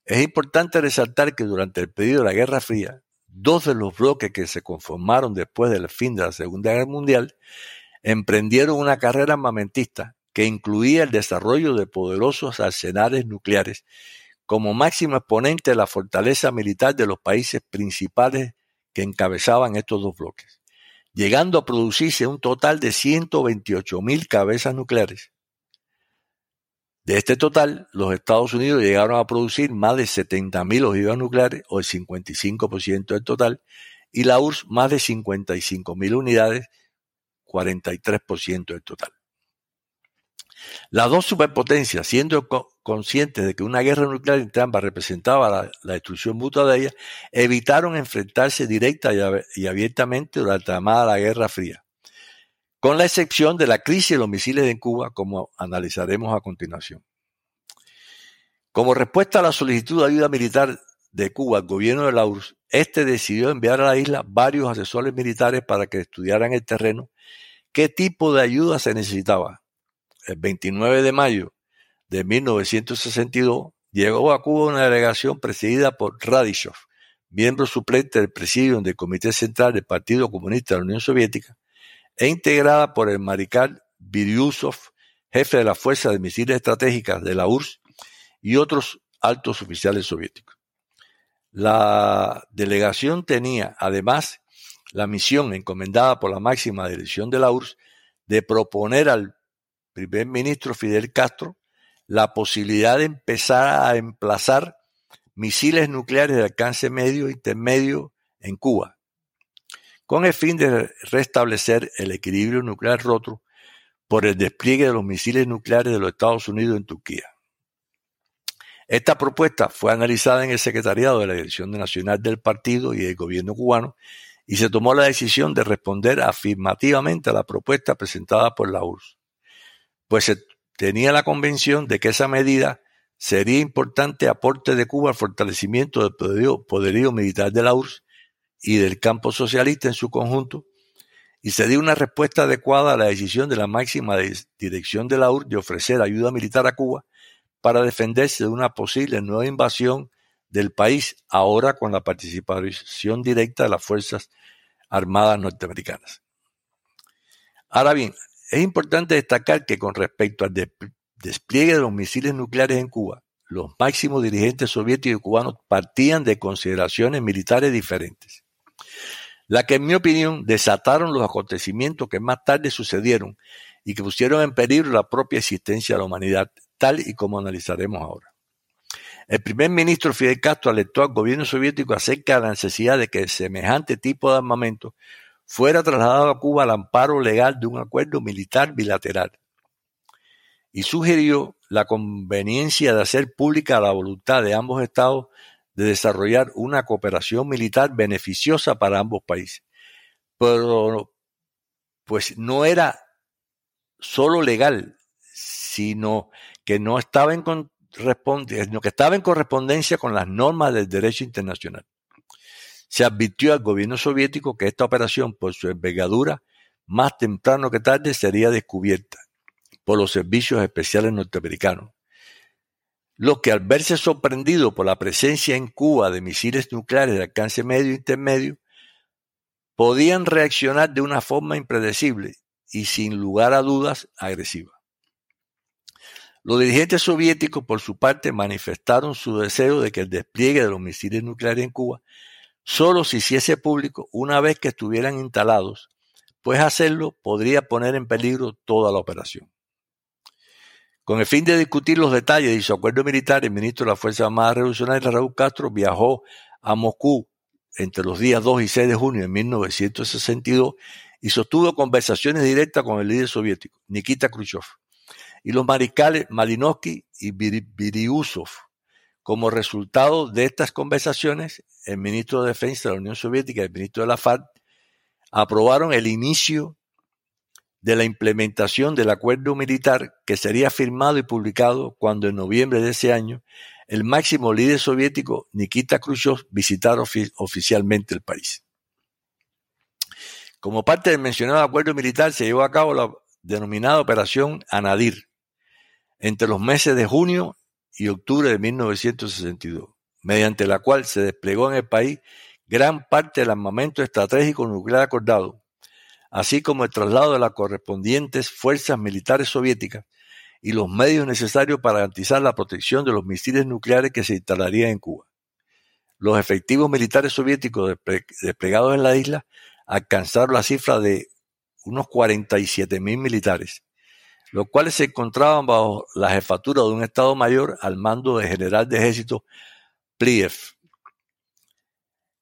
[SPEAKER 2] Es importante resaltar que durante el periodo de la Guerra Fría, dos de los bloques que se conformaron después del fin de la Segunda Guerra Mundial emprendieron una carrera armamentista que incluía el desarrollo de poderosos arsenales nucleares como máximo exponente de la fortaleza militar de los países principales que encabezaban estos dos bloques, llegando a producirse un total de 128 mil cabezas nucleares, de este total, los Estados Unidos llegaron a producir más de 70.000 ojivas nucleares, o el 55% del total, y la URSS más de 55.000 unidades, 43% del total. Las dos superpotencias, siendo conscientes de que una guerra nuclear entre ambas representaba la, destrucción mutua de ellas, evitaron enfrentarse directa y, abiertamente durante la llamada Guerra Fría con la excepción de la crisis de los misiles en Cuba, como analizaremos a continuación. Como respuesta a la solicitud de ayuda militar de Cuba al gobierno de la URSS, este decidió enviar a la isla varios asesores militares para que estudiaran el terreno qué tipo de ayuda se necesitaba. El 29 de mayo de 1962 llegó a Cuba una delegación presidida por Radishov, miembro suplente del presidium del Comité Central del Partido Comunista de la Unión Soviética, e integrada por el mariscal Biryusov, jefe de la Fuerza de Misiles Estratégicas de la URSS, y otros altos oficiales soviéticos. La delegación tenía, además, la misión encomendada por la máxima dirección de la URSS de proponer al primer ministro Fidel Castro la posibilidad de empezar a emplazar misiles nucleares de alcance medio e intermedio en Cuba, con el fin de restablecer el equilibrio nuclear roto por el despliegue de los misiles nucleares de los Estados Unidos en Turquía. Esta propuesta fue analizada en el secretariado de la Dirección Nacional del Partido y del Gobierno cubano y se tomó la decisión de responder afirmativamente a la propuesta presentada por la URSS, pues se tenía la convención de que esa medida sería importante aporte de Cuba al fortalecimiento del poderío, militar de la URSS y del campo socialista en su conjunto, y se dio una respuesta adecuada a la decisión de la máxima dirección de la URSS de ofrecer ayuda militar a Cuba para defenderse de una posible nueva invasión del país, ahora con la participación directa de las Fuerzas Armadas norteamericanas. Ahora bien, es importante destacar que con respecto al despliegue de los misiles nucleares en Cuba, los máximos dirigentes soviéticos y cubanos partían de consideraciones militares diferentes, la que en mi opinión desataron los acontecimientos que más tarde sucedieron y que pusieron en peligro la propia existencia de la humanidad, tal y como analizaremos ahora. El primer ministro Fidel Castro alertó al gobierno soviético acerca de la necesidad de que semejante tipo de armamento fuera trasladado a Cuba al amparo legal de un acuerdo militar bilateral y sugirió la conveniencia de hacer pública la voluntad de ambos estados de desarrollar una cooperación militar beneficiosa para ambos países. Pero pues no era solo legal, sino que no estaba en, que estaba en correspondencia con las normas del derecho internacional. Se advirtió al gobierno soviético que esta operación, por su envergadura, más temprano que tarde sería descubierta por los servicios especiales norteamericanos, los que al verse sorprendidos por la presencia en Cuba de misiles nucleares de alcance medio e intermedio, podían reaccionar de una forma impredecible y sin lugar a dudas agresiva. Los dirigentes soviéticos, por su parte, manifestaron su deseo de que el despliegue de los misiles nucleares en Cuba solo se hiciese público una vez que estuvieran instalados, pues hacerlo podría poner en peligro toda la operación. Con el fin de discutir los detalles de su acuerdo militar, el ministro de la Fuerza Armada Revolucionaria, Raúl Castro, viajó a Moscú entre los días 2 y 6 de junio de 1962 y sostuvo conversaciones directas con el líder soviético, Nikita Khrushchev, y los mariscales Malinovsky y Biriusov. Como resultado de estas conversaciones, el ministro de Defensa de la Unión Soviética y el ministro de la FARC aprobaron el inicio de la implementación del acuerdo militar que sería firmado y publicado cuando en noviembre de ese año el máximo líder soviético Nikita Khrushchev visitara oficialmente el país. Como parte del mencionado acuerdo militar se llevó a cabo la denominada Operación Anadir entre los meses de junio y octubre de 1962, mediante la cual se desplegó en el país gran parte del armamento estratégico nuclear acordado, así como el traslado de las correspondientes fuerzas militares soviéticas y los medios necesarios para garantizar la protección de los misiles nucleares que se instalarían en Cuba. Los efectivos militares soviéticos desplegados en la isla alcanzaron la cifra de unos 47 mil militares, los cuales se encontraban bajo la jefatura de un Estado Mayor al mando del general de ejército Pliev.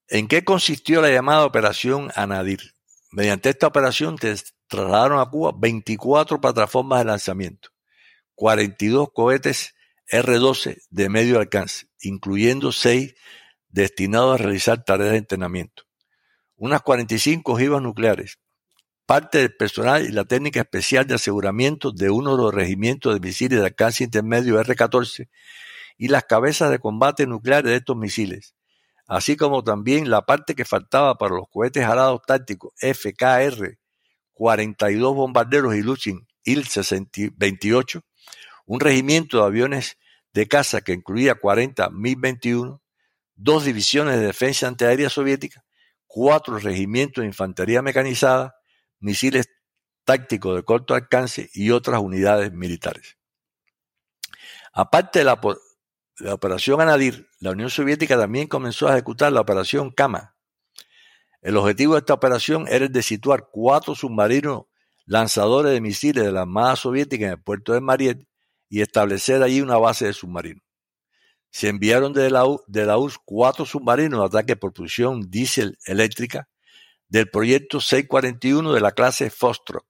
[SPEAKER 2] ¿En qué consistió la llamada Operación Anadir? Mediante esta operación trasladaron a Cuba 24 plataformas de lanzamiento, 42 cohetes R-12 de medio alcance, incluyendo 6 destinados a realizar tareas de entrenamiento, unas 45 ojivas nucleares, parte del personal y la técnica especial de aseguramiento de uno de los regimientos de misiles de alcance intermedio R-14 y las cabezas de combate nucleares de estos misiles, así como también la parte que faltaba para los cohetes alados tácticos FKR 42 bombarderos y Luchin Il-28, un regimiento de aviones de caza que incluía 40 MiG-21, dos divisiones de defensa antiaérea soviética, cuatro regimientos de infantería mecanizada, misiles tácticos de corto alcance y otras unidades militares. Aparte de la, operación Anadir, la Unión Soviética también comenzó a ejecutar la operación Kama. El objetivo de esta operación era el de situar cuatro submarinos lanzadores de misiles de la Armada Soviética en el puerto de Mariel y establecer allí una base de submarinos. Se enviaron de la, de la cuatro submarinos de ataque por propulsión diésel eléctrica del proyecto 641 de la clase Foxtrot,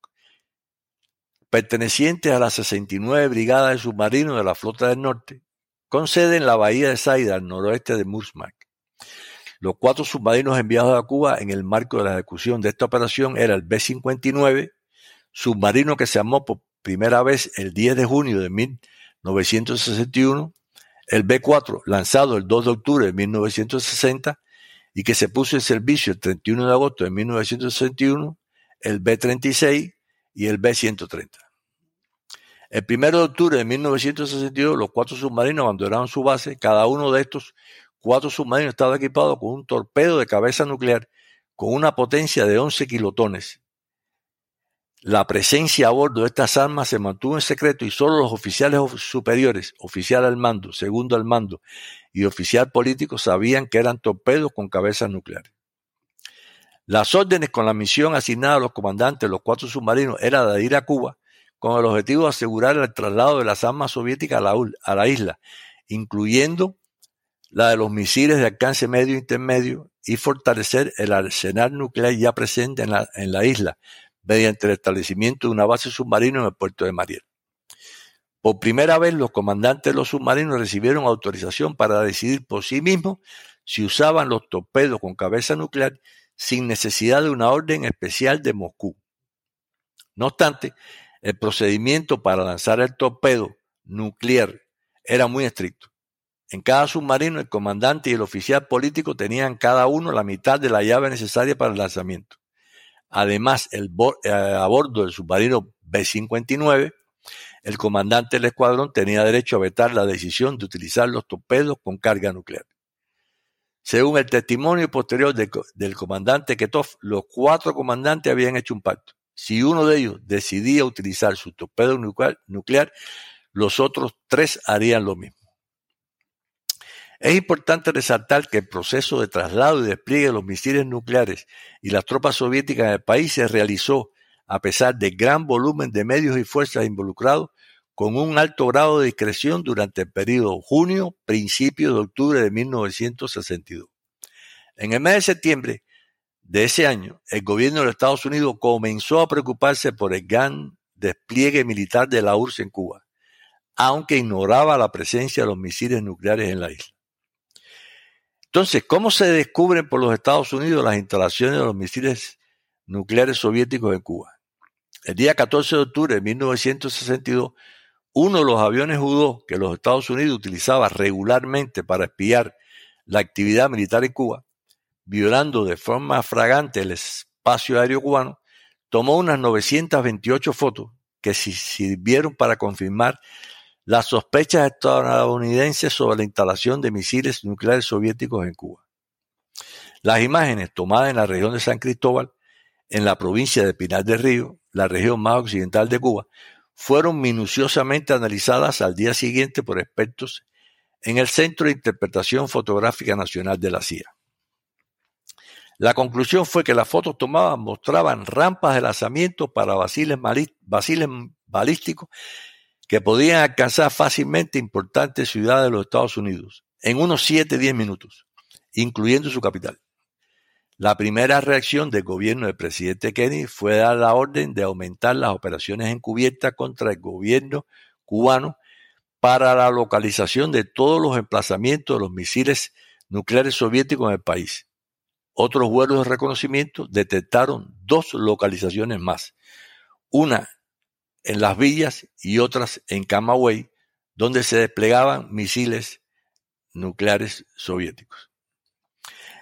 [SPEAKER 2] pertenecientes a la 69 Brigada de Submarinos de la Flota del Norte, con sede en la bahía de Saida, al noroeste de Murmansk. Los cuatro submarinos enviados a Cuba en el marco de la ejecución de esta operación era el B-59, submarino que se armó por primera vez el 10 de junio de 1961, el B-4, lanzado el 2 de octubre de 1960 y que se puso en servicio el 31 de agosto de 1961, el B-36 y el B-130. El 1 de octubre de 1962, los cuatro submarinos abandonaron su base, cada uno de estos cuatro submarinos estaba equipado con un torpedo de cabeza nuclear con una potencia de 11 kilotones. La presencia a bordo de estas armas se mantuvo en secreto y solo los oficiales superiores, oficial al mando, segundo al mando y oficial político sabían que eran torpedos con cabezas nucleares. Las órdenes con la misión asignada a los comandantes de los cuatro submarinos era de ir a Cuba con el objetivo de asegurar el traslado de las armas soviéticas a la, isla, incluyendo la de los misiles de alcance medio e intermedio y fortalecer el arsenal nuclear ya presente en la, en la isla mediante el establecimiento de una base submarina en el puerto de Mariel. Por primera vez los comandantes de los submarinos recibieron autorización para decidir por sí mismos si usaban los torpedos con cabeza nuclear sin necesidad de una orden especial de Moscú. No obstante, el procedimiento para lanzar el torpedo nuclear era muy estricto. En cada submarino el comandante y el oficial político tenían cada uno la mitad de la llave necesaria para el lanzamiento. Además, el eh, a bordo del submarino B-59, el comandante del escuadrón tenía derecho a vetar la decisión de utilizar los torpedos con carga nuclear. Según el testimonio posterior del comandante Ketov, los cuatro comandantes habían hecho un pacto. Si uno de ellos decidía utilizar su torpedo nuclear, los otros tres harían lo mismo. Es importante resaltar que el proceso de traslado y despliegue de los misiles nucleares y las tropas soviéticas en el país se realizó a pesar de gran volumen de medios y fuerzas involucrados, con un alto grado de discreción durante el periodo junio-principio de octubre de 1962. En el mes de septiembre de ese año, el gobierno de los Estados Unidos comenzó a preocuparse por el gran despliegue militar de la URSS en Cuba, aunque ignoraba la presencia de los misiles nucleares en la isla. Entonces, ¿cómo se descubren por los Estados Unidos las instalaciones de los misiles nucleares soviéticos en Cuba? El día 14 de octubre de 1962, uno de los aviones U-2 que los Estados Unidos utilizaba regularmente para espiar la actividad militar en Cuba, violando de forma fragante el espacio aéreo cubano, tomó unas 928 fotos que sirvieron para confirmar las sospechas estadounidenses sobre la instalación de misiles nucleares soviéticos en Cuba. Las imágenes tomadas en la región de San Cristóbal, en la provincia de Pinar del Río, la región más occidental de Cuba, fueron minuciosamente analizadas al día siguiente por expertos en el Centro de Interpretación Fotográfica Nacional de la CIA. La conclusión fue que las fotos tomadas mostraban rampas de lanzamiento para basiles, balísticos que podían alcanzar fácilmente importantes ciudades de los Estados Unidos en unos 7-10 minutos, incluyendo su capital. La primera reacción del gobierno del presidente Kennedy fue dar la orden de aumentar las operaciones encubiertas contra el gobierno cubano para la localización de todos los emplazamientos de los misiles nucleares soviéticos en el país. Otros vuelos de reconocimiento detectaron dos localizaciones más, una en Las Villas y otras en Camagüey, donde se desplegaban misiles nucleares soviéticos.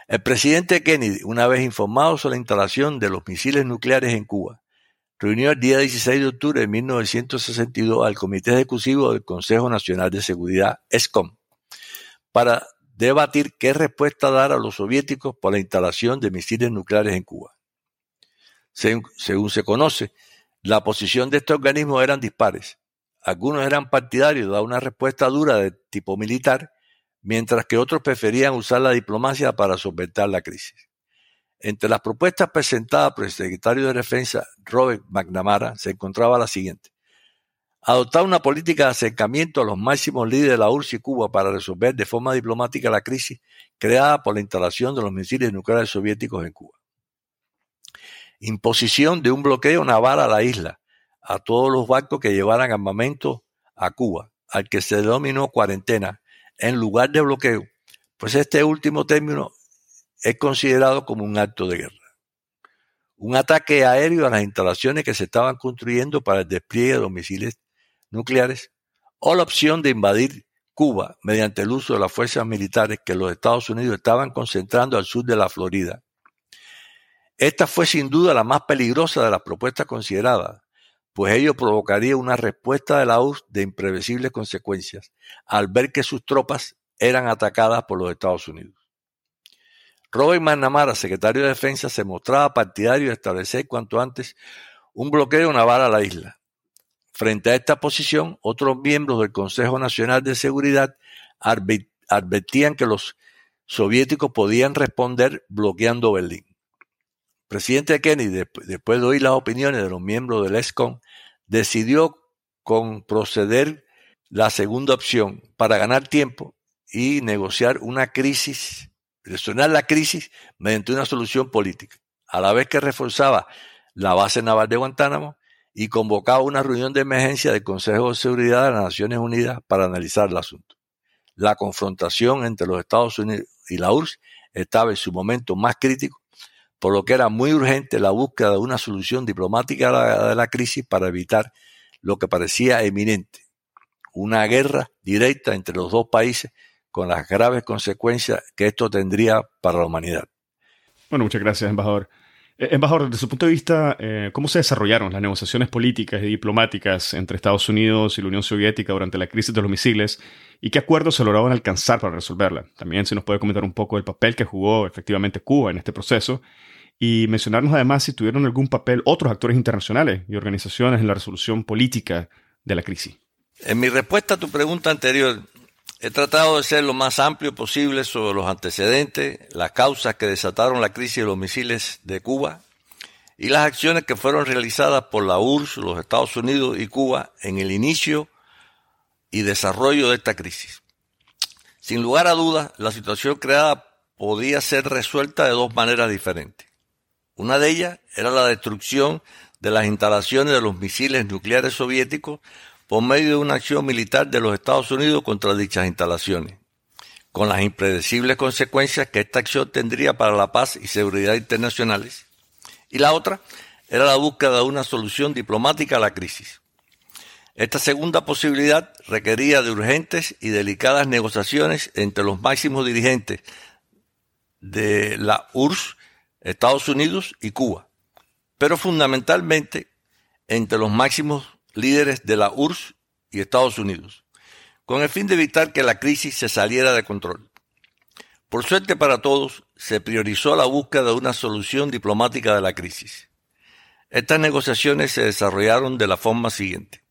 [SPEAKER 2] El presidente Kennedy, una vez informado sobre la instalación de los misiles nucleares en Cuba, reunió el día 16 de octubre de 1962 al Comité Ejecutivo del Consejo Nacional de Seguridad, ESCOM, para debatir qué respuesta dar a los soviéticos por la instalación de misiles nucleares en Cuba. según se conoce, la posición de este organismo eran dispares. Algunos eran partidarios de una respuesta dura de tipo militar, mientras que otros preferían usar la diplomacia para solventar la crisis. Entre las propuestas presentadas por el secretario de Defensa, Robert McNamara, se encontraba la siguiente. Adoptar una política de acercamiento a los máximos líderes de la URSS y Cuba para resolver de forma diplomática la crisis creada por la instalación de los misiles nucleares soviéticos en Cuba. Imposición de un bloqueo naval a la isla, a todos los barcos que llevaran armamento a Cuba, al que se denominó cuarentena, en lugar de bloqueo, pues este último término es considerado como un acto de guerra. Un ataque aéreo a las instalaciones que se estaban construyendo para el despliegue de los misiles nucleares, o la opción de invadir Cuba mediante el uso de las fuerzas militares que los Estados Unidos estaban concentrando al sur de la Florida. Esta fue sin duda la más peligrosa de las propuestas consideradas, pues ello provocaría una respuesta de la URSS de imprevisibles consecuencias, al ver que sus tropas eran atacadas por los Estados Unidos. Robert McNamara, secretario de Defensa, se mostraba partidario de establecer cuanto antes un bloqueo naval a la isla. Frente a esta posición, otros miembros del Consejo Nacional de Seguridad advertían que los soviéticos podían responder bloqueando Berlín. El presidente Kennedy, después de oír las opiniones de los miembros del ESCOM, decidió con proceder la segunda opción para ganar tiempo y negociar una crisis, resonar la crisis mediante una solución política, a la vez que reforzaba la base naval de Guantánamo y convocaba una reunión de emergencia del Consejo de Seguridad de las Naciones Unidas para analizar el asunto. La confrontación entre los Estados Unidos y la URSS estaba en su momento más crítico por lo que era muy urgente la búsqueda de una solución diplomática de la, crisis para evitar lo que parecía eminente, una guerra directa entre los dos países con las graves consecuencias que esto tendría para la humanidad.
[SPEAKER 1] Bueno, muchas gracias, embajador. Eh, embajador, desde su punto de vista, eh, ¿cómo se desarrollaron las negociaciones políticas y diplomáticas entre Estados Unidos y la Unión Soviética durante la crisis de los misiles y qué acuerdos se lograban alcanzar para resolverla? También se nos puede comentar un poco el papel que jugó efectivamente Cuba en este proceso y mencionarnos además si tuvieron algún papel otros actores internacionales y organizaciones en la resolución política de la crisis.
[SPEAKER 2] En mi respuesta a tu pregunta anterior, He tratado de ser lo más amplio posible sobre los antecedentes, las causas que desataron la crisis de los misiles de Cuba y las acciones que fueron realizadas por la URSS, los Estados Unidos y Cuba en el inicio y desarrollo de esta crisis. Sin lugar a dudas, la situación creada podía ser resuelta de dos maneras diferentes. Una de ellas era la destrucción de las instalaciones de los misiles nucleares soviéticos por medio de una acción militar de los Estados Unidos contra dichas instalaciones, con las impredecibles consecuencias que esta acción tendría para la paz y seguridad internacionales. Y la otra era la búsqueda de una solución diplomática a la crisis. Esta segunda posibilidad requería de urgentes y delicadas negociaciones entre los máximos dirigentes de la URSS, Estados Unidos y Cuba, pero fundamentalmente entre los máximos líderes de la URSS y Estados Unidos, con el fin de evitar que la crisis se saliera de control. Por suerte para todos, se priorizó la búsqueda de una solución diplomática de la crisis. Estas negociaciones se desarrollaron de la forma siguiente.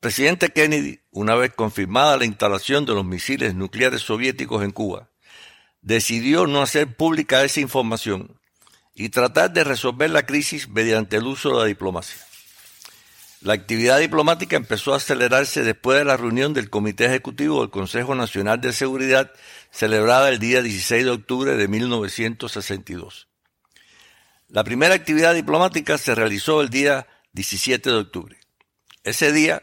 [SPEAKER 2] Presidente Kennedy, una vez confirmada la instalación de los misiles nucleares soviéticos en Cuba, decidió no hacer pública esa información y tratar de resolver la crisis mediante el uso de la diplomacia. La actividad diplomática empezó a acelerarse después de la reunión del Comité Ejecutivo del Consejo Nacional de Seguridad celebrada el día 16 de octubre de 1962. La primera actividad diplomática se realizó el día 17 de octubre. Ese día,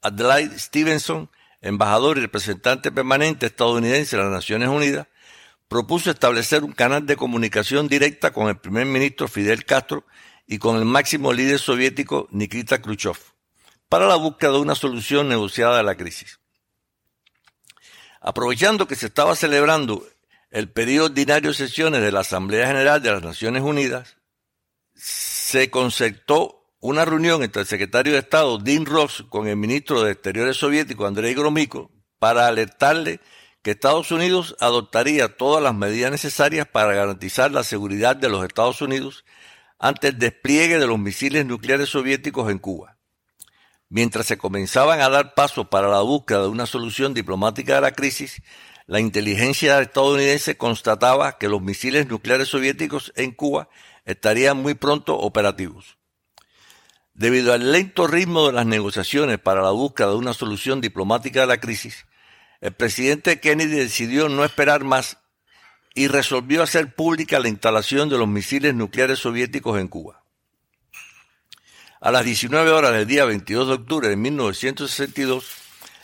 [SPEAKER 2] Adelaide Stevenson, embajador y representante permanente estadounidense en las Naciones Unidas, propuso establecer un canal de comunicación directa con el primer ministro Fidel Castro y con el máximo líder soviético Nikita Khrushchev para la búsqueda de una solución negociada a la crisis. Aprovechando que se estaba celebrando el periodo ordinario de sesiones de la Asamblea General de las Naciones Unidas, se concertó una reunión entre el secretario de Estado Dean Ross con el ministro de Exteriores soviético Andrei Gromyko para alertarle que Estados Unidos adoptaría todas las medidas necesarias para garantizar la seguridad de los Estados Unidos ante el despliegue de los misiles nucleares soviéticos en Cuba. Mientras se comenzaban a dar pasos para la búsqueda de una solución diplomática de la crisis, la inteligencia estadounidense constataba que los misiles nucleares soviéticos en Cuba estarían muy pronto operativos. Debido al lento ritmo de las negociaciones para la búsqueda de una solución diplomática de la crisis, el presidente Kennedy decidió no esperar más y resolvió hacer pública la instalación de los misiles nucleares soviéticos en Cuba. A las 19 horas del día 22 de octubre de 1962,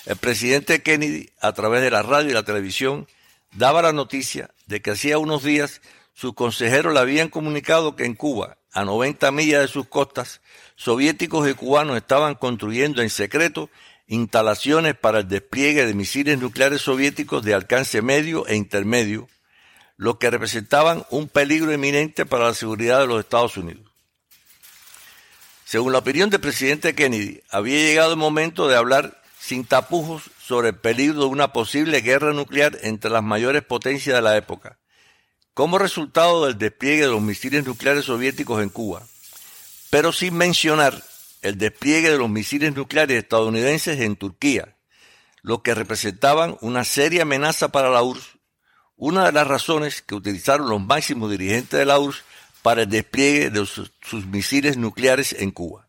[SPEAKER 2] el presidente Kennedy, a través de la radio y la televisión, daba la noticia de que hacía unos días sus consejeros le habían comunicado que en Cuba, a 90 millas de sus costas, soviéticos y cubanos estaban construyendo en secreto instalaciones para el despliegue de misiles nucleares soviéticos de alcance medio e intermedio, lo que representaban un peligro eminente para la seguridad de los Estados Unidos. Según la opinión del presidente Kennedy, había llegado el momento de hablar sin tapujos sobre el peligro de una posible guerra nuclear entre las mayores potencias de la época, como resultado del despliegue de los misiles nucleares soviéticos en Cuba, pero sin mencionar el despliegue de los misiles nucleares estadounidenses en Turquía, lo que representaban una seria amenaza para la URSS una de las razones que utilizaron los máximos dirigentes de la URSS para el despliegue de sus, misiles nucleares en Cuba.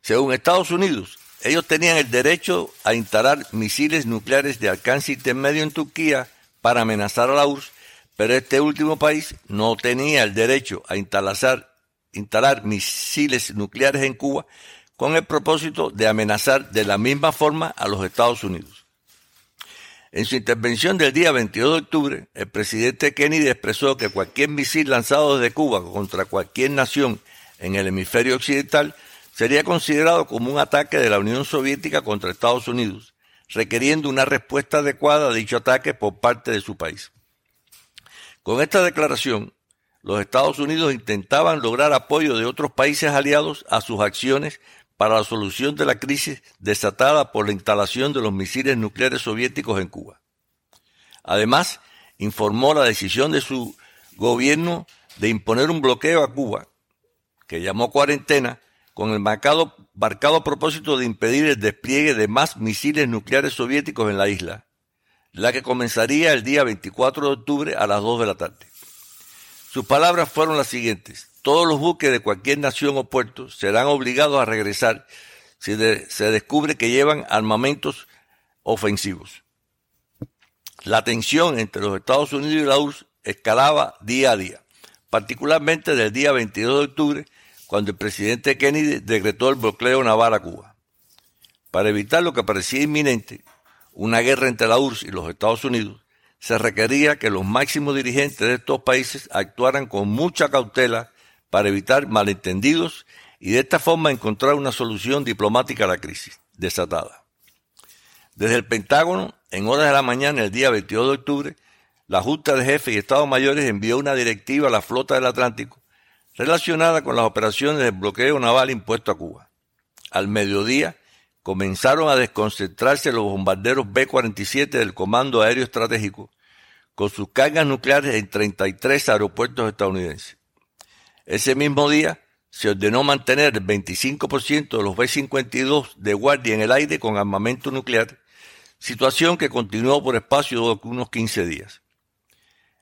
[SPEAKER 2] Según Estados Unidos, ellos tenían el derecho a instalar misiles nucleares de alcance intermedio en Turquía para amenazar a la URSS, pero este último país no tenía el derecho a instalar, misiles nucleares en Cuba con el propósito de amenazar de la misma forma a los Estados Unidos. En su intervención del día 22 de octubre, el presidente Kennedy expresó que cualquier misil lanzado desde Cuba contra cualquier nación en el hemisferio occidental sería considerado como un ataque de la Unión Soviética contra Estados Unidos, requiriendo una respuesta adecuada a dicho ataque por parte de su país. Con esta declaración, los Estados Unidos intentaban lograr apoyo de otros países aliados a sus acciones para la solución de la crisis desatada por la instalación de los misiles nucleares soviéticos en Cuba. Además, informó la decisión de su gobierno de imponer un bloqueo a Cuba, que llamó cuarentena, con el marcado, propósito de impedir el despliegue de más misiles nucleares soviéticos en la isla, la que comenzaría el día 24 de octubre a las 2 de la tarde. Sus palabras fueron las siguientes todos los buques de cualquier nación o puerto serán obligados a regresar si se descubre que llevan armamentos ofensivos. La tensión entre los Estados Unidos y la URSS escalaba día a día, particularmente del día 22 de octubre, cuando el presidente Kennedy decretó el bloqueo naval a Cuba. Para evitar lo que parecía inminente, una guerra entre la URSS y los Estados Unidos, se requería que los máximos dirigentes de estos países actuaran con mucha cautela para evitar malentendidos y de esta forma encontrar una solución diplomática a la crisis desatada. Desde el Pentágono, en horas de la mañana el día 22 de octubre, la Junta de Jefes y Estados Mayores envió una directiva a la flota del Atlántico relacionada con las operaciones de bloqueo naval impuesto a Cuba. Al mediodía, comenzaron a desconcentrarse los bombarderos B-47 del Comando Aéreo Estratégico con sus cargas nucleares en 33 aeropuertos estadounidenses. Ese mismo día se ordenó mantener el 25% de los B-52 de guardia en el aire con armamento nuclear, situación que continuó por espacio de unos 15 días.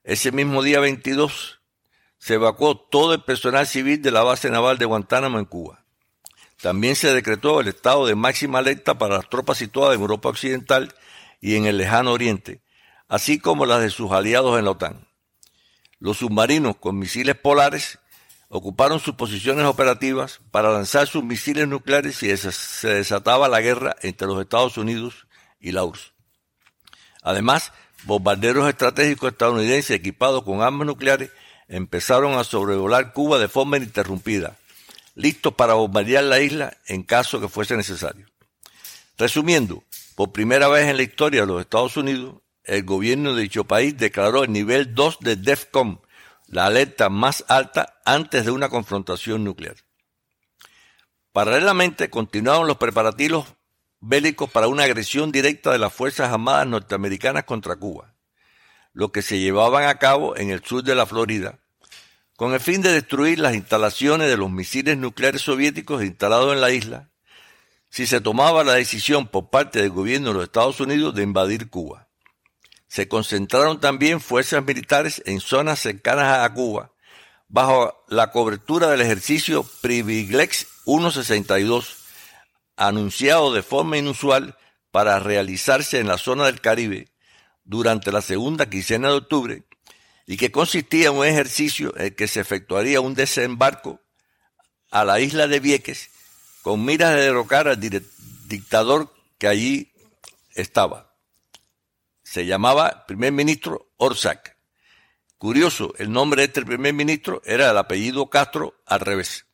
[SPEAKER 2] Ese mismo día 22 se evacuó todo el personal civil de la base naval de Guantánamo en Cuba. También se decretó el estado de máxima alerta para las tropas situadas en Europa Occidental y en el lejano Oriente, así como las de sus aliados en la OTAN. Los submarinos con misiles polares ocuparon sus posiciones operativas para lanzar sus misiles nucleares y se desataba la guerra entre los Estados Unidos y la URSS. Además, bombarderos estratégicos estadounidenses equipados con armas nucleares empezaron a sobrevolar Cuba de forma ininterrumpida, listos para bombardear la isla en caso que fuese necesario. Resumiendo, por primera vez en la historia de los Estados Unidos, el gobierno de dicho país declaró el nivel 2 de DEFCON, la alerta más alta antes de una confrontación nuclear. Paralelamente, continuaron los preparativos bélicos para una agresión directa de las Fuerzas Armadas norteamericanas contra Cuba, lo que se llevaban a cabo en el sur de la Florida, con el fin de destruir las instalaciones de los misiles nucleares soviéticos instalados en la isla, si se tomaba la decisión por parte del gobierno de los Estados Unidos de invadir Cuba. se concentraron también fuerzas militares en zonas cercanas a Cuba, bajo la cobertura del ejercicio Privilex 162, anunciado de forma inusual para realizarse en la zona del Caribe durante la segunda quincena de octubre, y que consistía en un ejercicio en el que se efectuaría un desembarco a la isla de Vieques con miras de derrocar al dictador que allí estaba. Se llamaba primer ministro Orzac. Curioso, el nombre de este primer ministro era el apellido Castro al revés.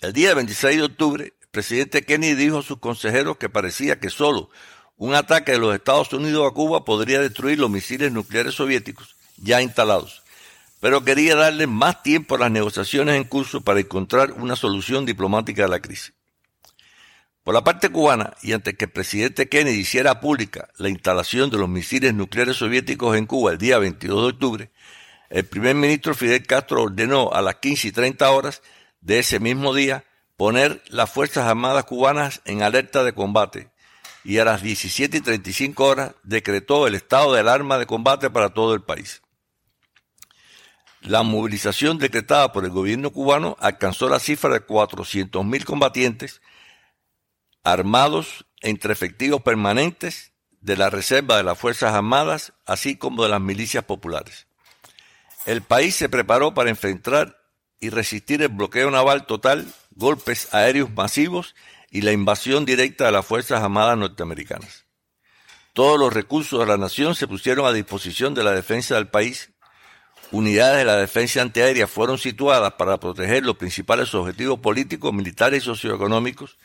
[SPEAKER 2] El día 26 de octubre, el presidente Kennedy dijo a sus consejeros que parecía que solo un ataque de los Estados Unidos a Cuba podría destruir los misiles nucleares soviéticos ya instalados, pero quería darle más tiempo a las negociaciones en curso para encontrar una solución diplomática a la crisis. Por la parte cubana, y antes que el presidente Kennedy hiciera pública la instalación de los misiles nucleares soviéticos en Cuba el día 22 de octubre, el primer ministro Fidel Castro ordenó a las 15 y 30 horas de ese mismo día poner las Fuerzas Armadas cubanas en alerta de combate y a las 17 y 35 horas decretó el estado de alarma de combate para todo el país. La movilización decretada por el gobierno cubano alcanzó la cifra de 400.000 combatientes armados entre efectivos permanentes de la Reserva de las Fuerzas Armadas, así como de las milicias populares. El país se preparó para enfrentar y resistir el bloqueo naval total, golpes aéreos masivos y la invasión directa de las Fuerzas Armadas norteamericanas. Todos los recursos de la nación se pusieron a disposición de la defensa del país. Unidades de la defensa antiaérea fueron situadas para proteger los principales objetivos políticos, militares y socioeconómicos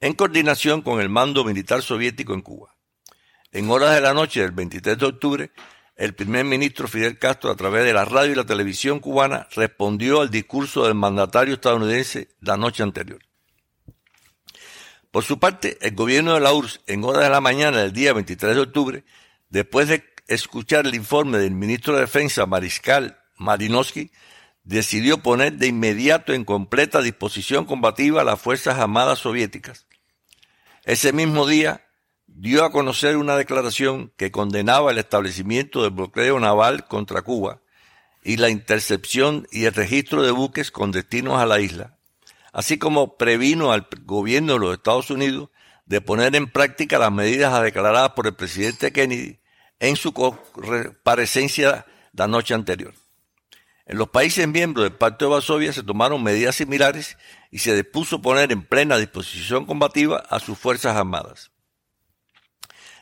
[SPEAKER 2] en coordinación con el mando militar soviético en Cuba. En horas de la noche del 23 de octubre, el primer ministro Fidel Castro, a través de la radio y la televisión cubana, respondió al discurso del mandatario estadounidense la noche anterior. Por su parte, el gobierno de la URSS, en horas de la mañana del día 23 de octubre, después de escuchar el informe del ministro de Defensa, Mariscal Marinovsky, decidió poner de inmediato en completa disposición combativa a las Fuerzas Armadas soviéticas. Ese mismo día dio a conocer una declaración que condenaba el establecimiento del bloqueo naval contra Cuba y la intercepción y el registro de buques con destinos a la isla, así como previno al gobierno de los Estados Unidos de poner en práctica las medidas declaradas por el presidente Kennedy en su comparecencia la noche anterior. En los países miembros del Pacto de Varsovia se tomaron medidas similares y se dispuso poner en plena disposición combativa a sus fuerzas armadas.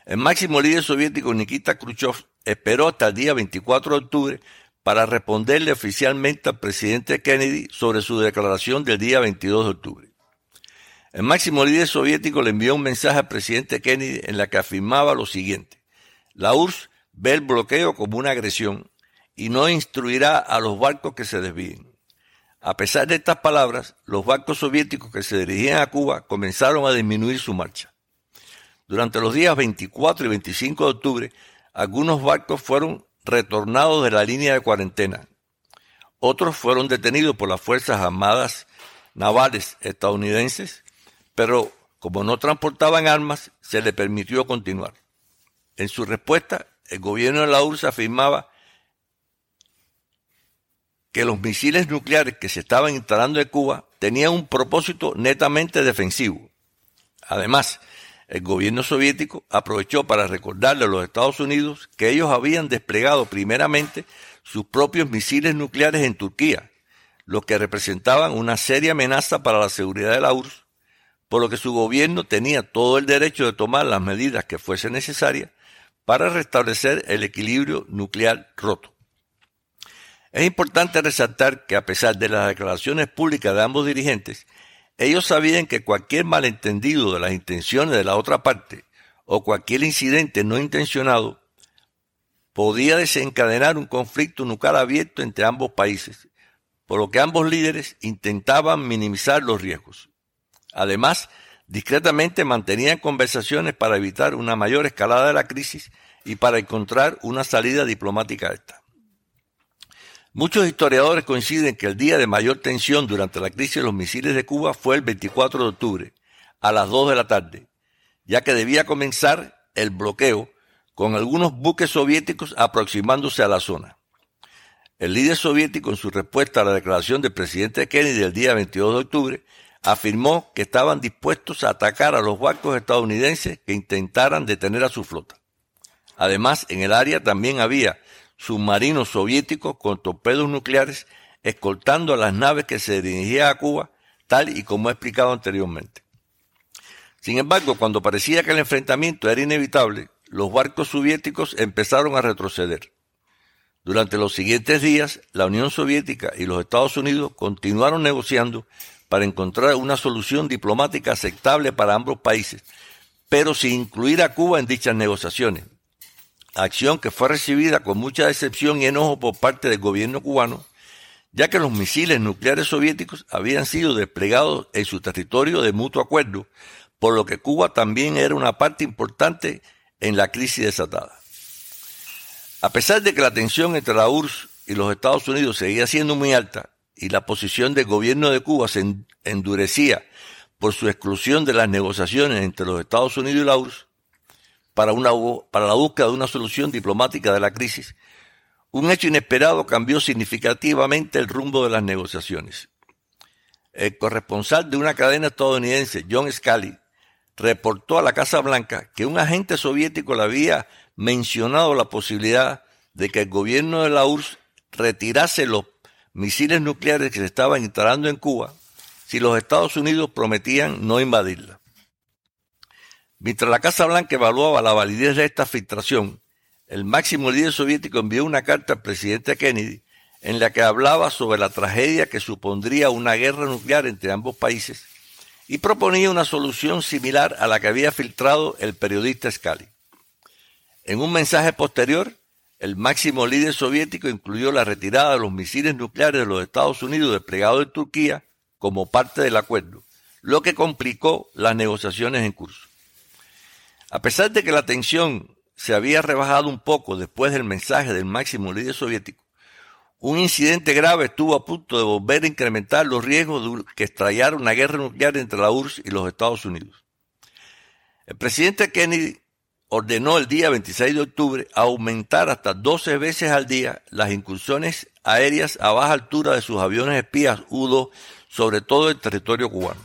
[SPEAKER 2] El máximo líder soviético Nikita Khrushchev esperó hasta el día 24 de octubre para responderle oficialmente al presidente Kennedy sobre su declaración del día 22 de octubre. El máximo líder soviético le envió un mensaje al presidente Kennedy en la que afirmaba lo siguiente. La URSS ve el bloqueo como una agresión y no instruirá a los barcos que se desvíen. A pesar de estas palabras, los barcos soviéticos que se dirigían a Cuba comenzaron a disminuir su marcha. Durante los días 24 y 25 de octubre, algunos barcos fueron retornados de la línea de cuarentena. Otros fueron detenidos por las Fuerzas Armadas Navales estadounidenses, pero como no transportaban armas, se les permitió continuar. En su respuesta, el gobierno de la URSS afirmaba que los misiles nucleares que se estaban instalando en Cuba tenían un propósito netamente defensivo. Además, el gobierno soviético aprovechó para recordarle a los Estados Unidos que ellos habían desplegado primeramente sus propios misiles nucleares en Turquía, los que representaban una seria amenaza para la seguridad de la URSS, por lo que su gobierno tenía todo el derecho de tomar las medidas que fuesen necesarias para restablecer el equilibrio nuclear roto. Es importante resaltar que a pesar de las declaraciones públicas de ambos dirigentes, ellos sabían que cualquier malentendido de las intenciones de la otra parte o cualquier incidente no intencionado podía desencadenar un conflicto nuclear abierto entre ambos países, por lo que ambos líderes intentaban minimizar los riesgos. Además, discretamente mantenían conversaciones para evitar una mayor escalada de la crisis y para encontrar una salida diplomática a esta. Muchos historiadores coinciden que el día de mayor tensión durante la crisis de los misiles de Cuba fue el 24 de octubre, a las 2 de la tarde, ya que debía comenzar el bloqueo con algunos buques soviéticos aproximándose a la zona. El líder soviético, en su respuesta a la declaración del presidente Kennedy del día 22 de octubre, afirmó que estaban dispuestos a atacar a los barcos estadounidenses que intentaran detener a su flota. Además, en el área también había submarinos soviéticos con torpedos nucleares escoltando a las naves que se dirigían a Cuba, tal y como he explicado anteriormente. Sin embargo, cuando parecía que el enfrentamiento era inevitable, los barcos soviéticos empezaron a retroceder. Durante los siguientes días, la Unión Soviética y los Estados Unidos continuaron negociando para encontrar una solución diplomática aceptable para ambos países, pero sin incluir a Cuba en dichas negociaciones. Acción que fue recibida con mucha decepción y enojo por parte del gobierno cubano, ya que los misiles nucleares soviéticos habían sido desplegados en su territorio de mutuo acuerdo, por lo que Cuba también era una parte importante en la crisis desatada. A pesar de que la tensión entre la URSS y los Estados Unidos seguía siendo muy alta y la posición del gobierno de Cuba se endurecía por su exclusión de las negociaciones entre los Estados Unidos y la URSS para, una, para la búsqueda de una solución diplomática de la crisis, un hecho inesperado cambió significativamente el rumbo de las negociaciones. El corresponsal de una cadena estadounidense, John Scali, reportó a la Casa Blanca que un agente soviético le había mencionado la posibilidad de que el gobierno de la URSS retirase los misiles nucleares que se estaban instalando en Cuba si los Estados Unidos prometían no invadirla. Mientras la Casa Blanca evaluaba la validez de esta filtración, el máximo líder soviético envió una carta al presidente Kennedy en la que hablaba sobre la tragedia que supondría una guerra nuclear entre ambos países y proponía una solución similar a la que había filtrado el periodista Scali. En un mensaje posterior, el máximo líder soviético incluyó la retirada de los misiles nucleares de los Estados Unidos desplegados en Turquía como parte del acuerdo, lo que complicó las negociaciones en curso. A pesar de que la tensión se había rebajado un poco después del mensaje del máximo líder soviético, un incidente grave estuvo a punto de volver a incrementar los riesgos que estallara una guerra nuclear entre la URSS y los Estados Unidos. El presidente Kennedy ordenó el día 26 de octubre aumentar hasta 12 veces al día las incursiones aéreas a baja altura de sus aviones espías U-2 sobre todo el territorio cubano.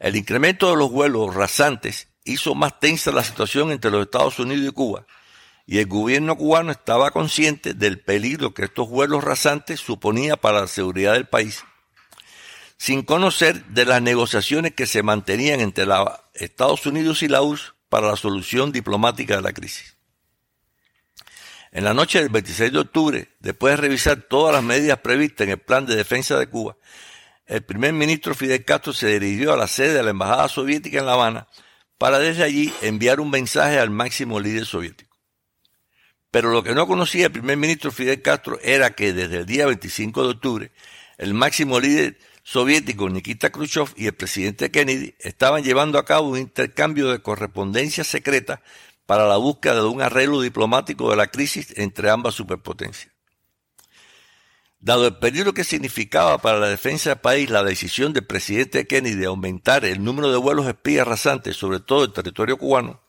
[SPEAKER 2] El incremento de los vuelos rasantes hizo más tensa la situación entre los Estados Unidos y Cuba, y el gobierno cubano estaba consciente del peligro que estos vuelos rasantes suponía para la seguridad del país, sin conocer de las negociaciones que se mantenían entre los Estados Unidos y la URSS para la solución diplomática de la crisis. En la noche del 26 de octubre, después de revisar todas las medidas previstas en el plan de defensa de Cuba, el primer ministro Fidel Castro se dirigió a la sede de la Embajada Soviética en La Habana para desde allí enviar un mensaje al máximo líder soviético. Pero lo que no conocía el primer ministro Fidel Castro era que desde el día 25 de octubre, el máximo líder soviético Nikita Khrushchev y el presidente Kennedy estaban llevando a cabo un intercambio de correspondencia secreta para la búsqueda de un arreglo diplomático de la crisis entre ambas superpotencias. Dado el peligro que significaba para la defensa del país la decisión del presidente Kennedy de aumentar el número de vuelos espías rasantes, sobre todo el territorio cubano,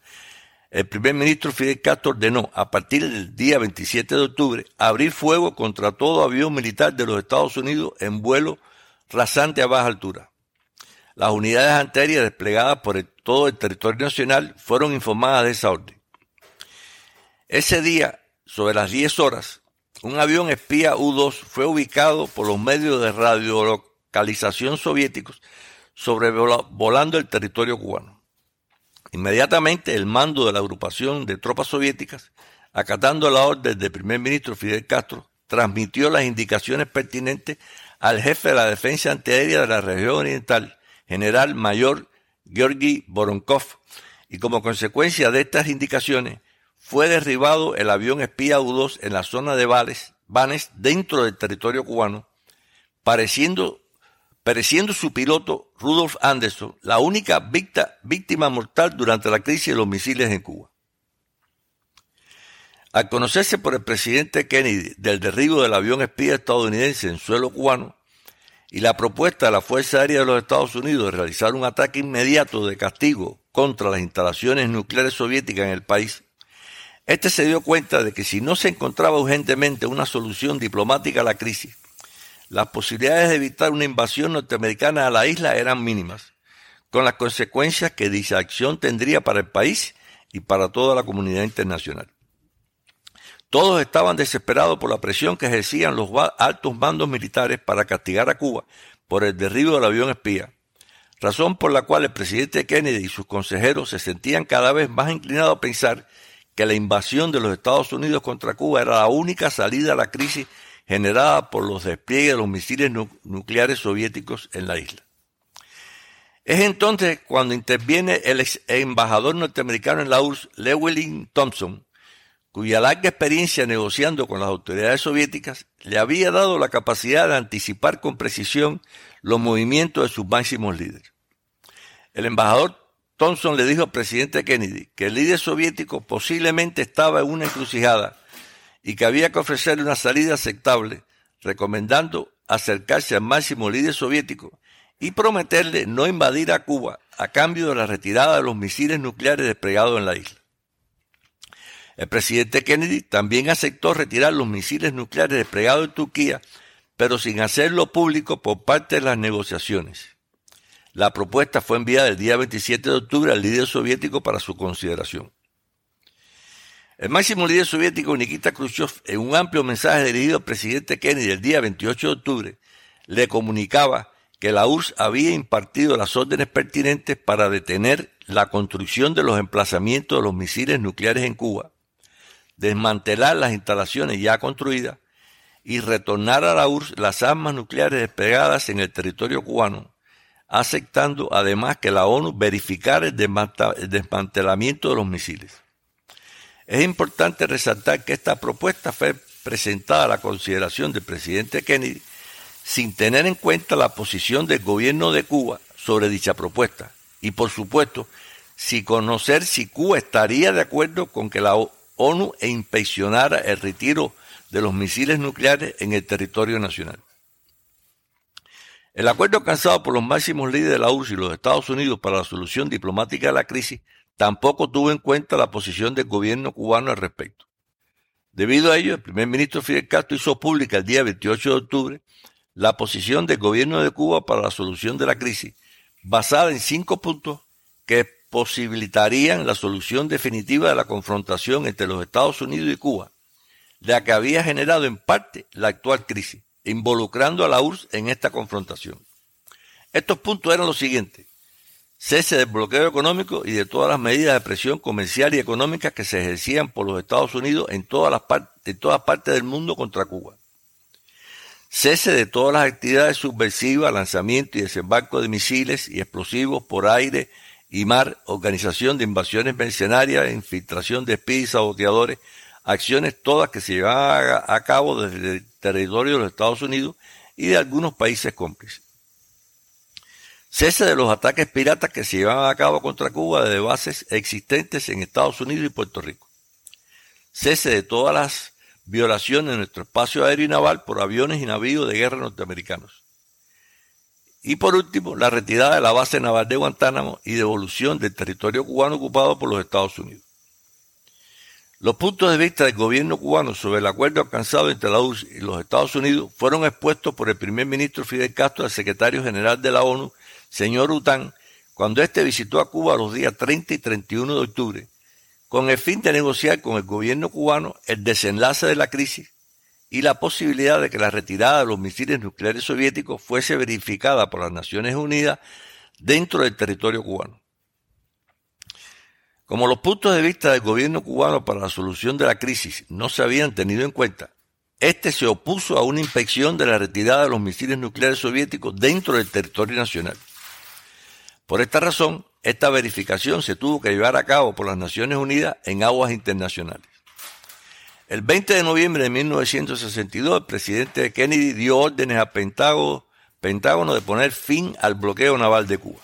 [SPEAKER 2] el primer ministro Fidel Castro ordenó, a partir del día 27 de octubre, abrir fuego contra todo avión militar de los Estados Unidos en vuelo rasante a baja altura. Las unidades antiaéreas desplegadas por todo el territorio nacional fueron informadas de esa orden. Ese día, sobre las 10 horas, un avión espía U-2 fue ubicado por los medios de radiolocalización soviéticos sobrevolando el territorio cubano. Inmediatamente el mando de la agrupación de tropas soviéticas, acatando la orden del primer ministro Fidel Castro, transmitió las indicaciones pertinentes al jefe de la defensa antiaérea de la región oriental, general mayor Georgi Voronkov, y como consecuencia de estas indicaciones fue derribado el avión espía U-2 en la zona de Vales, Vanes dentro del territorio cubano, pareciendo pereciendo su piloto Rudolf Anderson, la única víctima mortal durante la crisis de los misiles en Cuba. Al conocerse por el presidente Kennedy del derribo del avión espía estadounidense en suelo cubano y la propuesta de la Fuerza Aérea de los Estados Unidos de realizar un ataque inmediato de castigo contra las instalaciones nucleares soviéticas en el país, Este se dio cuenta de que si no se encontraba urgentemente una solución diplomática a la crisis, las posibilidades de evitar una invasión norteamericana a la isla eran mínimas, con las consecuencias que dicha acción tendría para el país y para toda la comunidad internacional. Todos estaban desesperados por la presión que ejercían los altos mandos militares para castigar a Cuba por el derribo del avión espía, razón por la cual el presidente Kennedy y sus consejeros se sentían cada vez más inclinados a pensar que la invasión de los Estados Unidos contra Cuba era la única salida a la crisis generada por los despliegues de los misiles nucleares soviéticos en la isla. Es entonces cuando interviene el ex embajador norteamericano en la URSS, Llewellyn Thompson, cuya larga experiencia negociando con las autoridades soviéticas le había dado la capacidad de anticipar con precisión los movimientos de sus máximos líderes. El embajador Thompson le dijo al presidente Kennedy que el líder soviético posiblemente estaba en una encrucijada y que había que ofrecerle una salida aceptable, recomendando acercarse al máximo líder soviético y prometerle no invadir a Cuba a cambio de la retirada de los misiles nucleares desplegados en la isla. El presidente Kennedy también aceptó retirar los misiles nucleares desplegados en Turquía, pero sin hacerlo público por parte de las negociaciones. La propuesta fue enviada el día 27 de octubre al líder soviético para su consideración. El máximo líder soviético Nikita Khrushchev, en un amplio mensaje dirigido al presidente Kennedy el día 28 de octubre, le comunicaba que la URSS había impartido las órdenes pertinentes para detener la construcción de los emplazamientos de los misiles nucleares en Cuba desmantelar las instalaciones ya construidas y retornar a la URSS las armas nucleares desplegadas en el territorio cubano, aceptando además que la ONU verificara el desmantelamiento de los misiles. Es importante resaltar que esta propuesta fue presentada a la consideración del presidente Kennedy sin tener en cuenta la posición del gobierno de Cuba sobre dicha propuesta y por supuesto sin conocer si Cuba estaría de acuerdo con que la ONU inspeccionara el retiro de los misiles nucleares en el territorio nacional. El acuerdo alcanzado por los máximos líderes de la URSS y los Estados Unidos para la solución diplomática de la crisis tampoco tuvo en cuenta la posición del gobierno cubano al respecto. Debido a ello, el primer ministro Fidel Castro hizo pública el día 28 de octubre la posición del gobierno de Cuba para la solución de la crisis, basada en cinco puntos que posibilitarían la solución definitiva de la confrontación entre los Estados Unidos y Cuba, la que había generado en parte la actual crisis, involucrando a la URSS en esta confrontación. Estos puntos eran los siguientes. Cese del bloqueo económico y de todas las medidas de presión comercial y económica que se ejercían por los Estados Unidos en todas, las en todas partes del mundo contra Cuba. Cese de todas las actividades subversivas, lanzamiento y desembarco de misiles y explosivos por aire, y mar, organización de invasiones mercenarias, infiltración de espías y saboteadores, acciones todas que se llevan a, cabo desde el territorio de los Estados Unidos y de algunos países cómplices. Cese de los ataques piratas que se llevan a cabo contra Cuba desde bases existentes en Estados Unidos y Puerto Rico. Cese de todas las violaciones de nuestro espacio aéreo y naval por aviones y navíos de guerra norteamericanos. Y por último, la retirada de la base naval de Guantánamo y devolución del territorio cubano ocupado por los Estados Unidos. Los puntos de vista del gobierno cubano sobre el acuerdo alcanzado entre la URSS y los Estados Unidos fueron expuestos por el primer ministro Fidel Castro al secretario general de la ONU, señor Után, cuando éste visitó a Cuba los días 30 y 31 de octubre, con el fin de negociar con el gobierno cubano el desenlace de la crisis y la posibilidad de que la retirada de los misiles nucleares soviéticos fuese verificada por las Naciones Unidas dentro del territorio cubano. Como los puntos de vista del gobierno cubano para la solución de la crisis no se habían tenido en cuenta, este se opuso a una inspección de la retirada de los misiles nucleares soviéticos dentro del territorio nacional. Por esta razón, esta verificación se tuvo que llevar a cabo por las Naciones Unidas en aguas internacionales. El 20 de noviembre de 1962, el presidente Kennedy dio órdenes al Pentágono, Pentágono de poner fin al bloqueo naval de Cuba.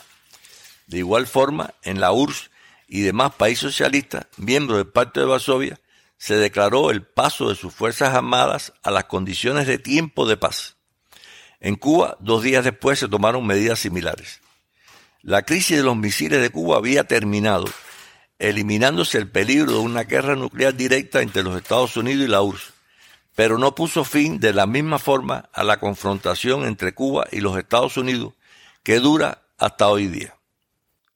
[SPEAKER 2] De igual forma, en la URSS y demás países socialistas, miembros del Pacto de Varsovia, se declaró el paso de sus Fuerzas Armadas a las condiciones de tiempo de paz. En Cuba, dos días después, se tomaron medidas similares. La crisis de los misiles de Cuba había terminado eliminándose el peligro de una guerra nuclear directa entre los Estados Unidos y la URSS, pero no puso fin de la misma forma a la confrontación entre Cuba y los Estados Unidos, que dura hasta hoy día.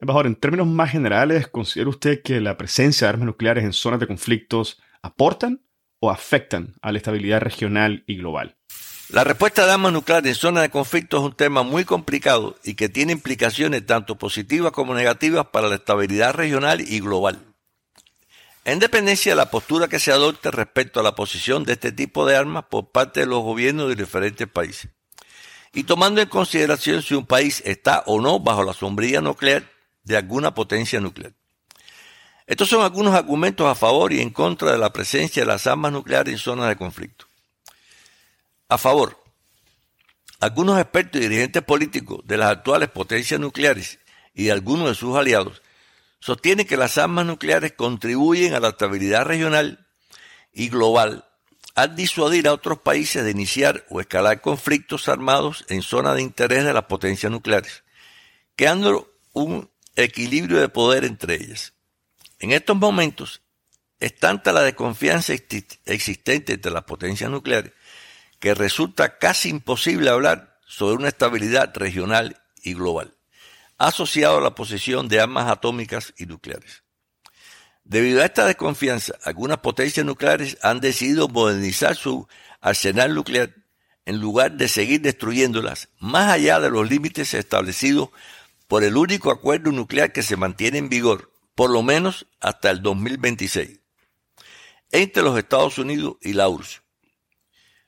[SPEAKER 1] Embajador, en términos más generales, ¿considera usted que la presencia de armas nucleares en zonas de conflictos aportan o afectan a la estabilidad regional y global?
[SPEAKER 2] La respuesta de armas nucleares en zonas de conflicto es un tema muy complicado y que tiene implicaciones tanto positivas como negativas para la estabilidad regional y global. En dependencia de la postura que se adopte respecto a la posición de este tipo de armas por parte de los gobiernos de diferentes países. Y tomando en consideración si un país está o no bajo la sombrilla nuclear de alguna potencia nuclear. Estos son algunos argumentos a favor y en contra de la presencia de las armas nucleares en zonas de conflicto. A favor. Algunos expertos y dirigentes políticos de las actuales potencias nucleares y de algunos de sus aliados sostienen que las armas nucleares contribuyen a la estabilidad regional y global al disuadir a otros países de iniciar o escalar conflictos armados en zonas de interés de las potencias nucleares, creando un equilibrio de poder entre ellas. En estos momentos es tanta la desconfianza existente entre las potencias nucleares que resulta casi imposible hablar sobre una estabilidad regional y global, asociado a la posesión de armas atómicas y nucleares. Debido a esta desconfianza, algunas potencias nucleares han decidido modernizar su arsenal nuclear en lugar de seguir destruyéndolas más allá de los límites establecidos por el único acuerdo nuclear que se mantiene en vigor, por lo menos hasta el 2026, entre los Estados Unidos y la URSS.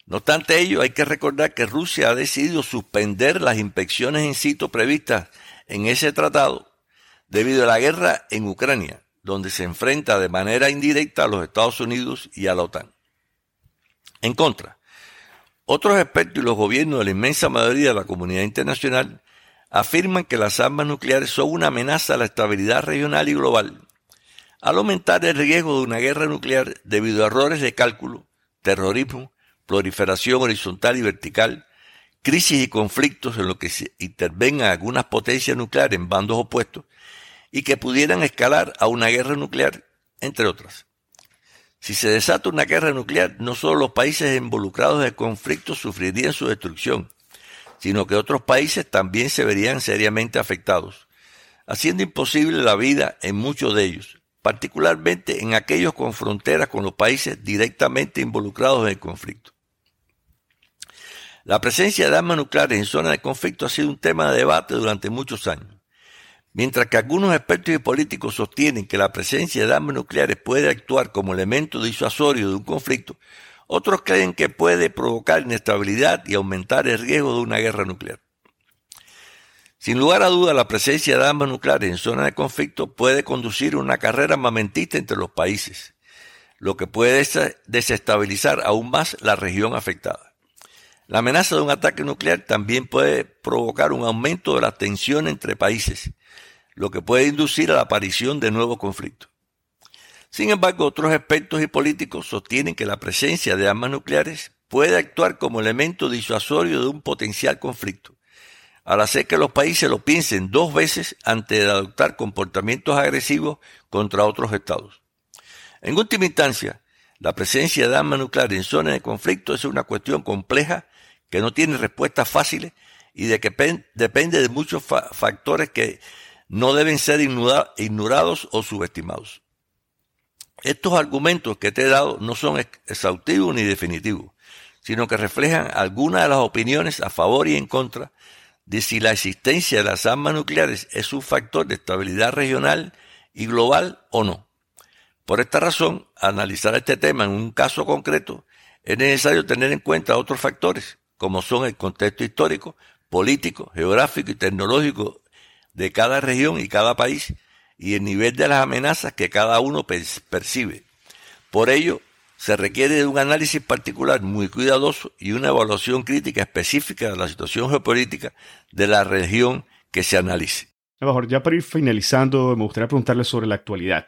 [SPEAKER 2] No obstante ello, hay que recordar que Rusia ha decidido suspender las inspecciones in situ previstas en ese tratado debido a la guerra en Ucrania, donde se enfrenta de manera indirecta a los Estados Unidos y a la OTAN. En contra, otros expertos y los gobiernos de la inmensa mayoría de la comunidad internacional afirman que las armas nucleares son una amenaza a la estabilidad regional y global, al aumentar el riesgo de una guerra nuclear debido a errores de cálculo, terrorismo proliferación horizontal y vertical, crisis y conflictos en los que intervengan algunas potencias nucleares en bandos opuestos y que pudieran escalar a una guerra nuclear, entre otras. Si se desata una guerra nuclear, no solo los países involucrados en el conflicto sufrirían su destrucción, sino que otros países también se verían seriamente afectados, haciendo imposible la vida en muchos de ellos, particularmente en aquellos con fronteras con los países directamente involucrados en el conflicto. La presencia de armas nucleares en zonas de conflicto ha sido un tema de debate durante muchos años. Mientras que algunos expertos y políticos sostienen que la presencia de armas nucleares puede actuar como elemento disuasorio de un conflicto, otros creen que puede provocar inestabilidad y aumentar el riesgo de una guerra nuclear. Sin lugar a duda, la presencia de armas nucleares en zonas de conflicto puede conducir a una carrera armamentista entre los países, lo que puede desestabilizar aún más la región afectada. La amenaza de un ataque nuclear también puede provocar un aumento de la tensión entre países, lo que puede inducir a la aparición de nuevos conflictos. Sin embargo, otros expertos y políticos sostienen que la presencia de armas nucleares puede actuar como elemento disuasorio de un potencial conflicto, al hacer que los países lo piensen dos veces antes de adoptar comportamientos agresivos contra otros estados. En última instancia, la presencia de armas nucleares en zonas de conflicto es una cuestión compleja que no tiene respuestas fáciles y de que depende de muchos factores que no deben ser ignorados o subestimados. Estos argumentos que te he dado no son exhaustivos ni definitivos, sino que reflejan algunas de las opiniones a favor y en contra de si la existencia de las armas nucleares es un factor de estabilidad regional y global o no. Por esta razón, analizar este tema en un caso concreto es necesario tener en cuenta otros factores, como son el contexto histórico, político, geográfico y tecnológico de cada región y cada país y el nivel de las amenazas que cada uno percibe. Por ello, se requiere de un análisis particular muy cuidadoso y una evaluación crítica específica de la situación geopolítica de la región que se analice.
[SPEAKER 1] Mejor, ya para ir finalizando, me gustaría preguntarle sobre la actualidad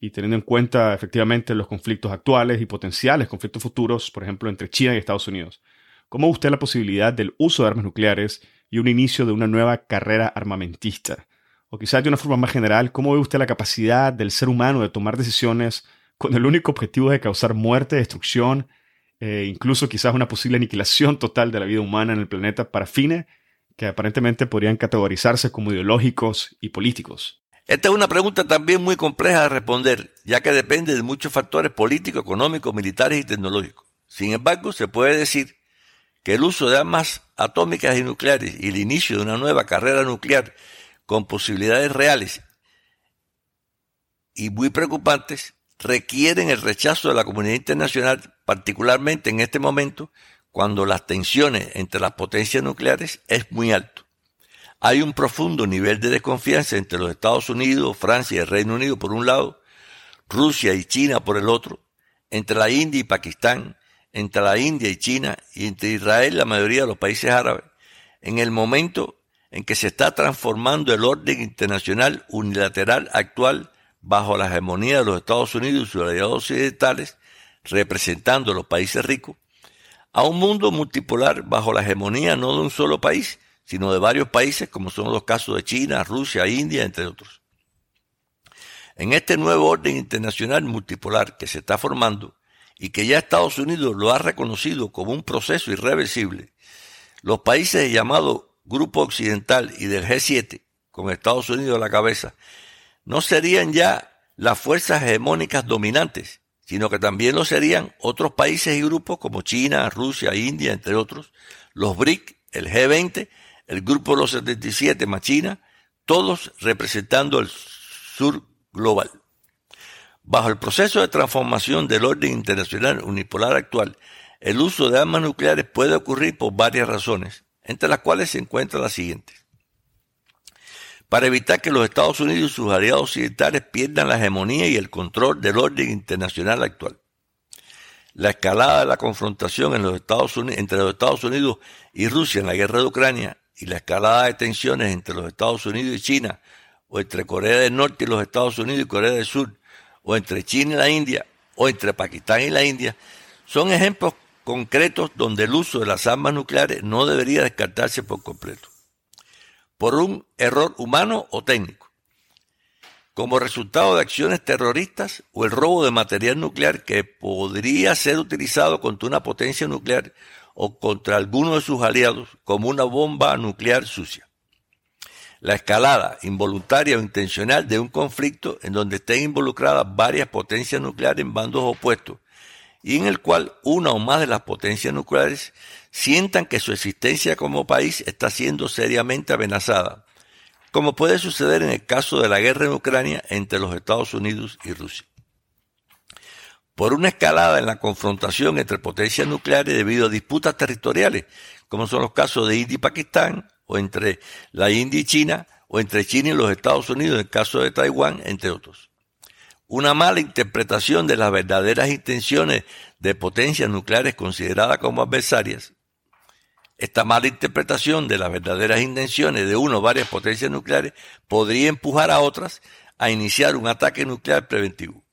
[SPEAKER 1] y teniendo en cuenta efectivamente los conflictos actuales y potenciales conflictos futuros, por ejemplo, entre China y Estados Unidos. ¿Cómo usted la posibilidad del uso de armas nucleares y un inicio de una nueva carrera armamentista? O quizás de una forma más general, ¿cómo ve usted la capacidad del ser humano de tomar decisiones con el único objetivo de causar muerte, destrucción, e incluso quizás una posible aniquilación total de la vida humana en el planeta para fines que aparentemente podrían categorizarse como ideológicos y políticos?
[SPEAKER 2] Esta es una pregunta también muy compleja de responder, ya que depende de muchos factores políticos, económicos, militares y tecnológicos. Sin embargo, se puede decir que el uso de armas atómicas y nucleares y el inicio de una nueva carrera nuclear con posibilidades reales y muy preocupantes requieren el rechazo de la comunidad internacional, particularmente en este momento cuando las tensiones entre las potencias nucleares es muy alto. Hay un profundo nivel de desconfianza entre los Estados Unidos, Francia y el Reino Unido por un lado, Rusia y China por el otro, entre la India y Pakistán, entre la India y China y entre Israel y la mayoría de los países árabes, en el momento en que se está transformando el orden internacional unilateral actual bajo la hegemonía de los Estados Unidos y sus aliados occidentales, representando a los países ricos, a un mundo multipolar bajo la hegemonía no de un solo país, sino de varios países, como son los casos de China, Rusia, India, entre otros. En este nuevo orden internacional multipolar que se está formando y que ya Estados Unidos lo ha reconocido como un proceso irreversible, los países llamados Grupo Occidental y del G7, con Estados Unidos a la cabeza, no serían ya las fuerzas hegemónicas dominantes, sino que también lo serían otros países y grupos como China, Rusia, India, entre otros, los BRIC, el G20, el Grupo de los 77 más China, todos representando el sur global. Bajo el proceso de transformación del orden internacional unipolar actual, el uso de armas nucleares puede ocurrir por varias razones, entre las cuales se encuentran las siguientes para evitar que los Estados Unidos y sus aliados occidentales pierdan la hegemonía y el control del orden internacional actual. La escalada de la confrontación entre los Estados Unidos y Rusia en la guerra de Ucrania y la escalada de tensiones entre los Estados Unidos y China, o entre Corea del Norte y los Estados Unidos y Corea del Sur, o entre China y la India, o entre Pakistán y la India, son ejemplos concretos donde el uso de las armas nucleares no debería descartarse por completo por un error humano o técnico, como resultado de acciones terroristas o el robo de material nuclear que podría ser utilizado contra una potencia nuclear o contra alguno de sus aliados como una bomba nuclear sucia. La escalada involuntaria o intencional de un conflicto en donde estén involucradas varias potencias nucleares en bandos opuestos y en el cual una o más de las potencias nucleares sientan que su existencia como país está siendo seriamente amenazada, como puede suceder en el caso de la guerra en Ucrania entre los Estados Unidos y Rusia. Por una escalada en la confrontación entre potencias nucleares debido a disputas territoriales, como son los casos de India y Pakistán, o entre la India y China, o entre China y los Estados Unidos en el caso de Taiwán, entre otros. Una mala interpretación de las verdaderas intenciones de potencias nucleares consideradas como adversarias esta mala interpretación de las verdaderas intenciones de uno o varias potencias nucleares podría empujar a otras a iniciar un ataque nuclear preventivo.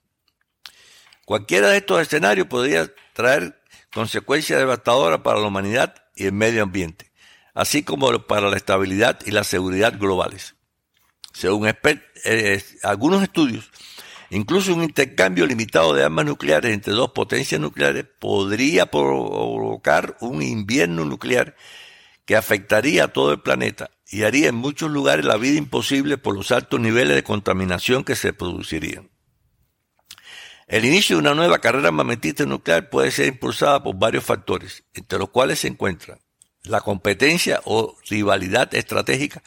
[SPEAKER 2] Cualquiera de estos escenarios podría traer consecuencias devastadoras para la humanidad y el medio ambiente, así como para la estabilidad y la seguridad globales. Según eh, algunos estudios, Incluso un intercambio limitado de armas nucleares entre dos potencias nucleares podría provocar un invierno nuclear que afectaría a todo el planeta y haría en muchos lugares la vida imposible por los altos niveles de contaminación que se producirían. El inicio de una nueva carrera armamentista nuclear puede ser impulsada por varios factores, entre los cuales se encuentran la competencia o rivalidad estratégica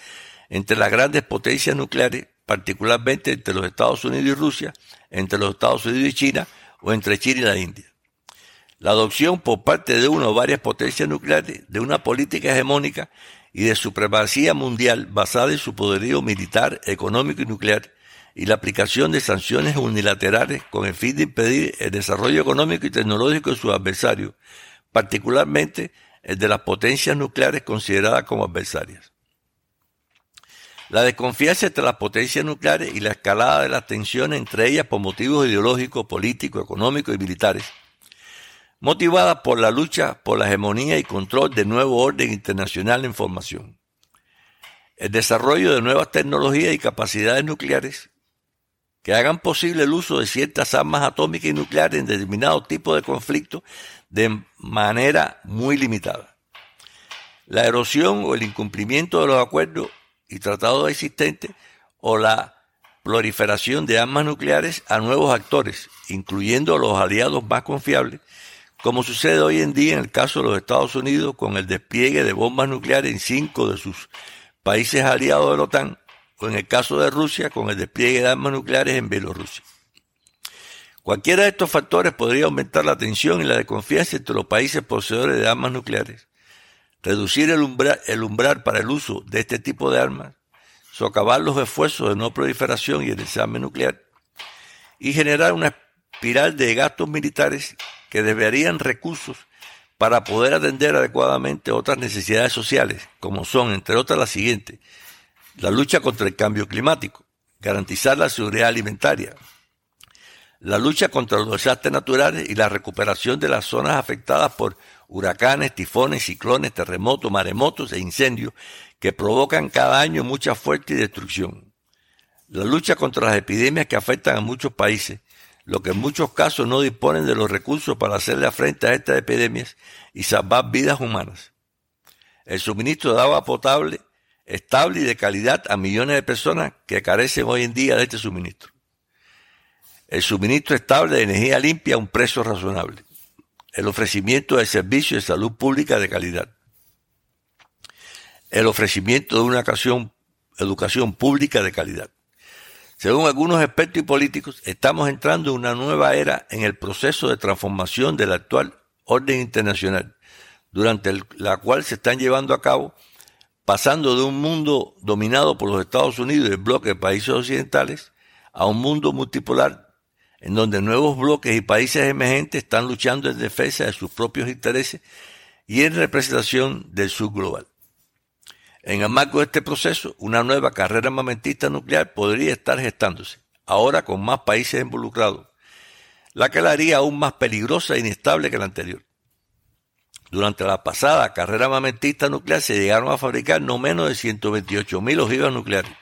[SPEAKER 2] entre las grandes potencias nucleares particularmente entre los Estados Unidos y Rusia, entre los Estados Unidos y China o entre China y la India. La adopción por parte de una o varias potencias nucleares de una política hegemónica y de supremacía mundial basada en su poderío militar, económico y nuclear, y la aplicación de sanciones unilaterales con el fin de impedir el desarrollo económico y tecnológico de sus adversarios, particularmente el de las potencias nucleares consideradas como adversarias. La desconfianza entre las potencias nucleares y la escalada de las tensiones entre ellas por motivos ideológicos, políticos, económicos y militares, motivada por la lucha por la hegemonía y control del nuevo orden internacional en formación. el desarrollo de nuevas tecnologías y capacidades nucleares que hagan posible el uso de ciertas armas atómicas y nucleares en determinado tipo de conflicto de manera muy limitada. La erosión o el incumplimiento de los acuerdos y tratados existentes o la proliferación de armas nucleares a nuevos actores, incluyendo a los aliados más confiables, como sucede hoy en día en el caso de los Estados Unidos con el despliegue de bombas nucleares en cinco de sus países aliados de la OTAN, o en el caso de Rusia con el despliegue de armas nucleares en Bielorrusia. Cualquiera de estos factores podría aumentar la tensión y la desconfianza entre los países poseedores de armas nucleares, reducir el umbral, para el uso de este tipo de armas, socavar los esfuerzos de no proliferación y el desarme nuclear, y generar una espiral de gastos militares que deberían recursos para poder atender adecuadamente otras necesidades sociales, como son, entre otras, las siguientes. La lucha contra el cambio climático, garantizar la seguridad alimentaria, la lucha contra los desastres naturales y la recuperación de las zonas afectadas por huracanes, tifones, ciclones, terremotos, maremotos e incendios que provocan cada año mucha fuerte destrucción. La lucha contra las epidemias que afectan a muchos países, lo que en muchos casos no disponen de los recursos para hacerle frente a estas epidemias y salvar vidas humanas. El suministro de agua potable, estable y de calidad a millones de personas que carecen hoy en día de este suministro. El suministro estable de energía limpia a un precio razonable. El ofrecimiento de servicios de salud pública de calidad. El ofrecimiento de una educación pública de calidad. Según algunos expertos y políticos, estamos entrando en una nueva era en el proceso de transformación del actual orden internacional, durante la cual se están llevando a cabo, pasando de un mundo dominado por los Estados Unidos y el bloque de países occidentales, a un mundo multipolar, en donde nuevos bloques y países emergentes están luchando en defensa de sus propios intereses y en representación del sur global. En el marco de este proceso, una nueva carrera armamentista nuclear podría estar gestándose, ahora con más países involucrados, la que la haría aún más peligrosa e inestable que la anterior. Durante la pasada carrera armamentista nuclear se llegaron a fabricar no menos de 128.000 ojivas nucleares,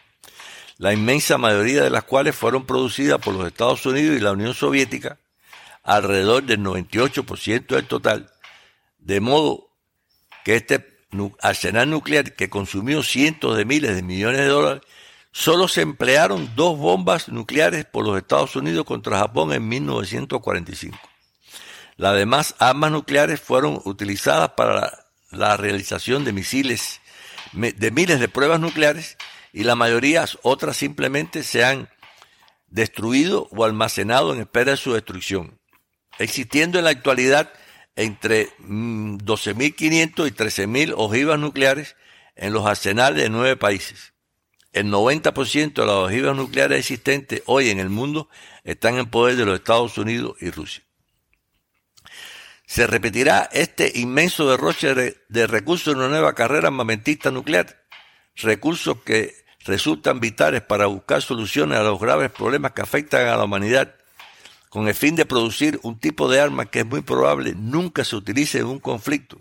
[SPEAKER 2] la inmensa mayoría de las cuales fueron producidas por los Estados Unidos y la Unión Soviética, alrededor del 98% del total, de modo que este arsenal nuclear que consumió cientos de miles de millones de dólares, solo se emplearon dos bombas nucleares por los Estados Unidos contra Japón en 1945. Las demás armas nucleares fueron utilizadas para la, realización de misiles, de miles de pruebas nucleares y la mayoría otras simplemente se han destruido o almacenado en espera de su destrucción, existiendo en la actualidad entre 12.500 mm, y 13.000 ojivas nucleares en los arsenales de nueve países. El 90% de las ojivas nucleares existentes hoy en el mundo están en poder de los Estados Unidos y Rusia. ¿Se repetirá este inmenso derroche de recursos en una nueva carrera armamentista nuclear? Recursos que resultan vitales para buscar soluciones a los graves problemas que afectan a la humanidad con el fin de producir un tipo de arma que es muy probable nunca se utilice en un conflicto,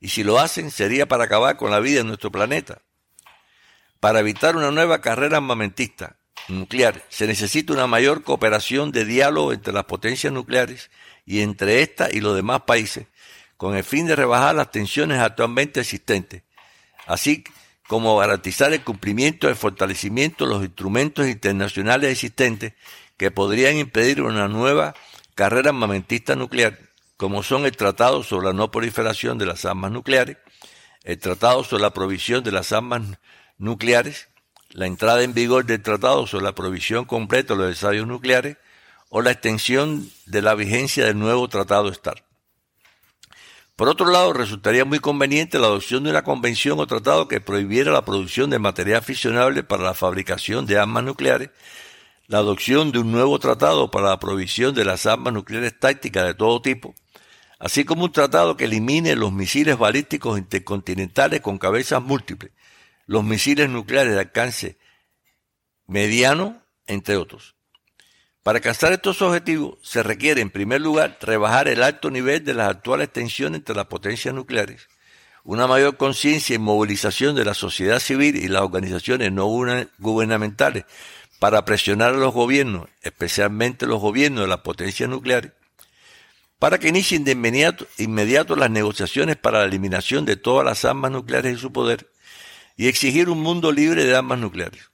[SPEAKER 2] y si lo hacen sería para acabar con la vida en nuestro planeta. Para evitar una nueva carrera armamentista nuclear se necesita una mayor cooperación de diálogo entre las potencias nucleares y entre éstas y los demás países, con el fin de rebajar las tensiones actualmente existentes, así como garantizar el cumplimiento y el fortalecimiento de los instrumentos internacionales existentes que podrían impedir una nueva carrera armamentista nuclear, como son el Tratado sobre la no proliferación de las armas nucleares, el Tratado sobre la provisión de las armas nucleares, la entrada en vigor del Tratado sobre la provisión completa de los ensayos nucleares o la extensión de la vigencia del nuevo Tratado START. Por otro lado, resultaría muy conveniente la adopción de una convención o tratado que prohibiera la producción de material fisionable para la fabricación de armas nucleares la adopción de un nuevo tratado para la provisión de las armas nucleares tácticas de todo tipo, así como un tratado que elimine los misiles balísticos intercontinentales con cabezas múltiples, los misiles nucleares de alcance mediano, entre otros. Para alcanzar estos objetivos se requiere, en primer lugar, rebajar el alto nivel de las actuales tensiones entre las potencias nucleares, una mayor conciencia y movilización de la sociedad civil y las organizaciones no gubernamentales para presionar a los gobiernos, especialmente los gobiernos de las potencias nucleares, para que inicien de inmediato, las negociaciones para la eliminación de todas las armas nucleares y su poder y exigir un mundo libre de armas nucleares.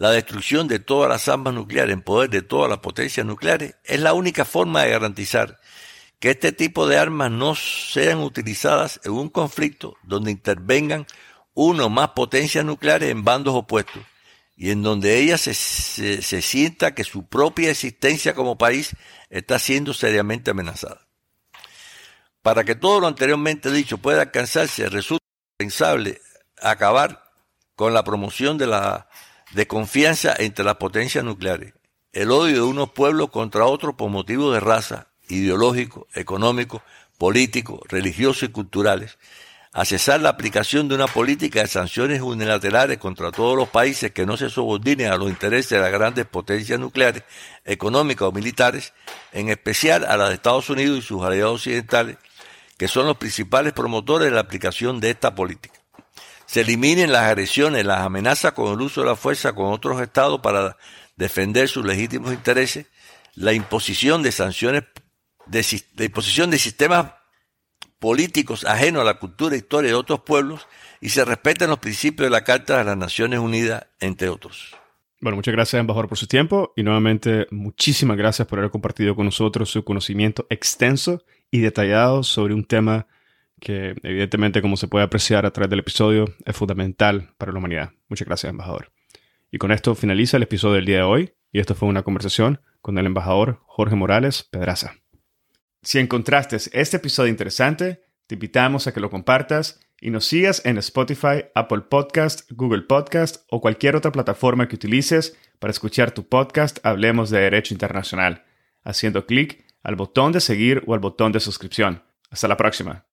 [SPEAKER 2] La destrucción de todas las armas nucleares en poder de todas las potencias nucleares es la única forma de garantizar que este tipo de armas no sean utilizadas en un conflicto donde intervengan uno o más potencias nucleares en bandos opuestos y en donde ella se, se, sienta que su propia existencia como país está siendo seriamente amenazada. Para que todo lo anteriormente dicho pueda alcanzarse, resulta indispensable acabar con la promoción de la de confianza entre las potencias nucleares, el odio de unos pueblos contra otros por motivos de raza, ideológico, económico, político, religioso y culturales, a cesar la aplicación de una política de sanciones unilaterales contra todos los países que no se subordinen a los intereses de las grandes potencias nucleares, económicas o militares, en especial a las de Estados Unidos y sus aliados occidentales, que son los principales promotores de la aplicación de esta política. Se eliminen las agresiones, las amenazas con el uso de la fuerza con otros estados para defender sus legítimos intereses, la imposición de sanciones, de, de imposición de sistemas políticos ajenos a la cultura e historia de otros pueblos y se respeten los principios de la Carta de las Naciones Unidas, entre otros.
[SPEAKER 1] Bueno, muchas gracias, embajador, por su tiempo y nuevamente muchísimas gracias por haber compartido con nosotros su conocimiento extenso y detallado sobre un tema que evidentemente, como se puede apreciar a través del episodio, es fundamental para la humanidad. Muchas gracias, embajador. Y con esto finaliza el episodio del día de hoy y esto fue una conversación con el embajador Jorge Morales Pedraza. Si encontraste este episodio interesante, te invitamos a que lo compartas y nos sigas en Spotify, Apple Podcast, Google Podcast o cualquier otra plataforma que utilices para escuchar tu podcast Hablemos de Derecho Internacional, haciendo clic al botón de seguir o al botón de suscripción. Hasta la próxima.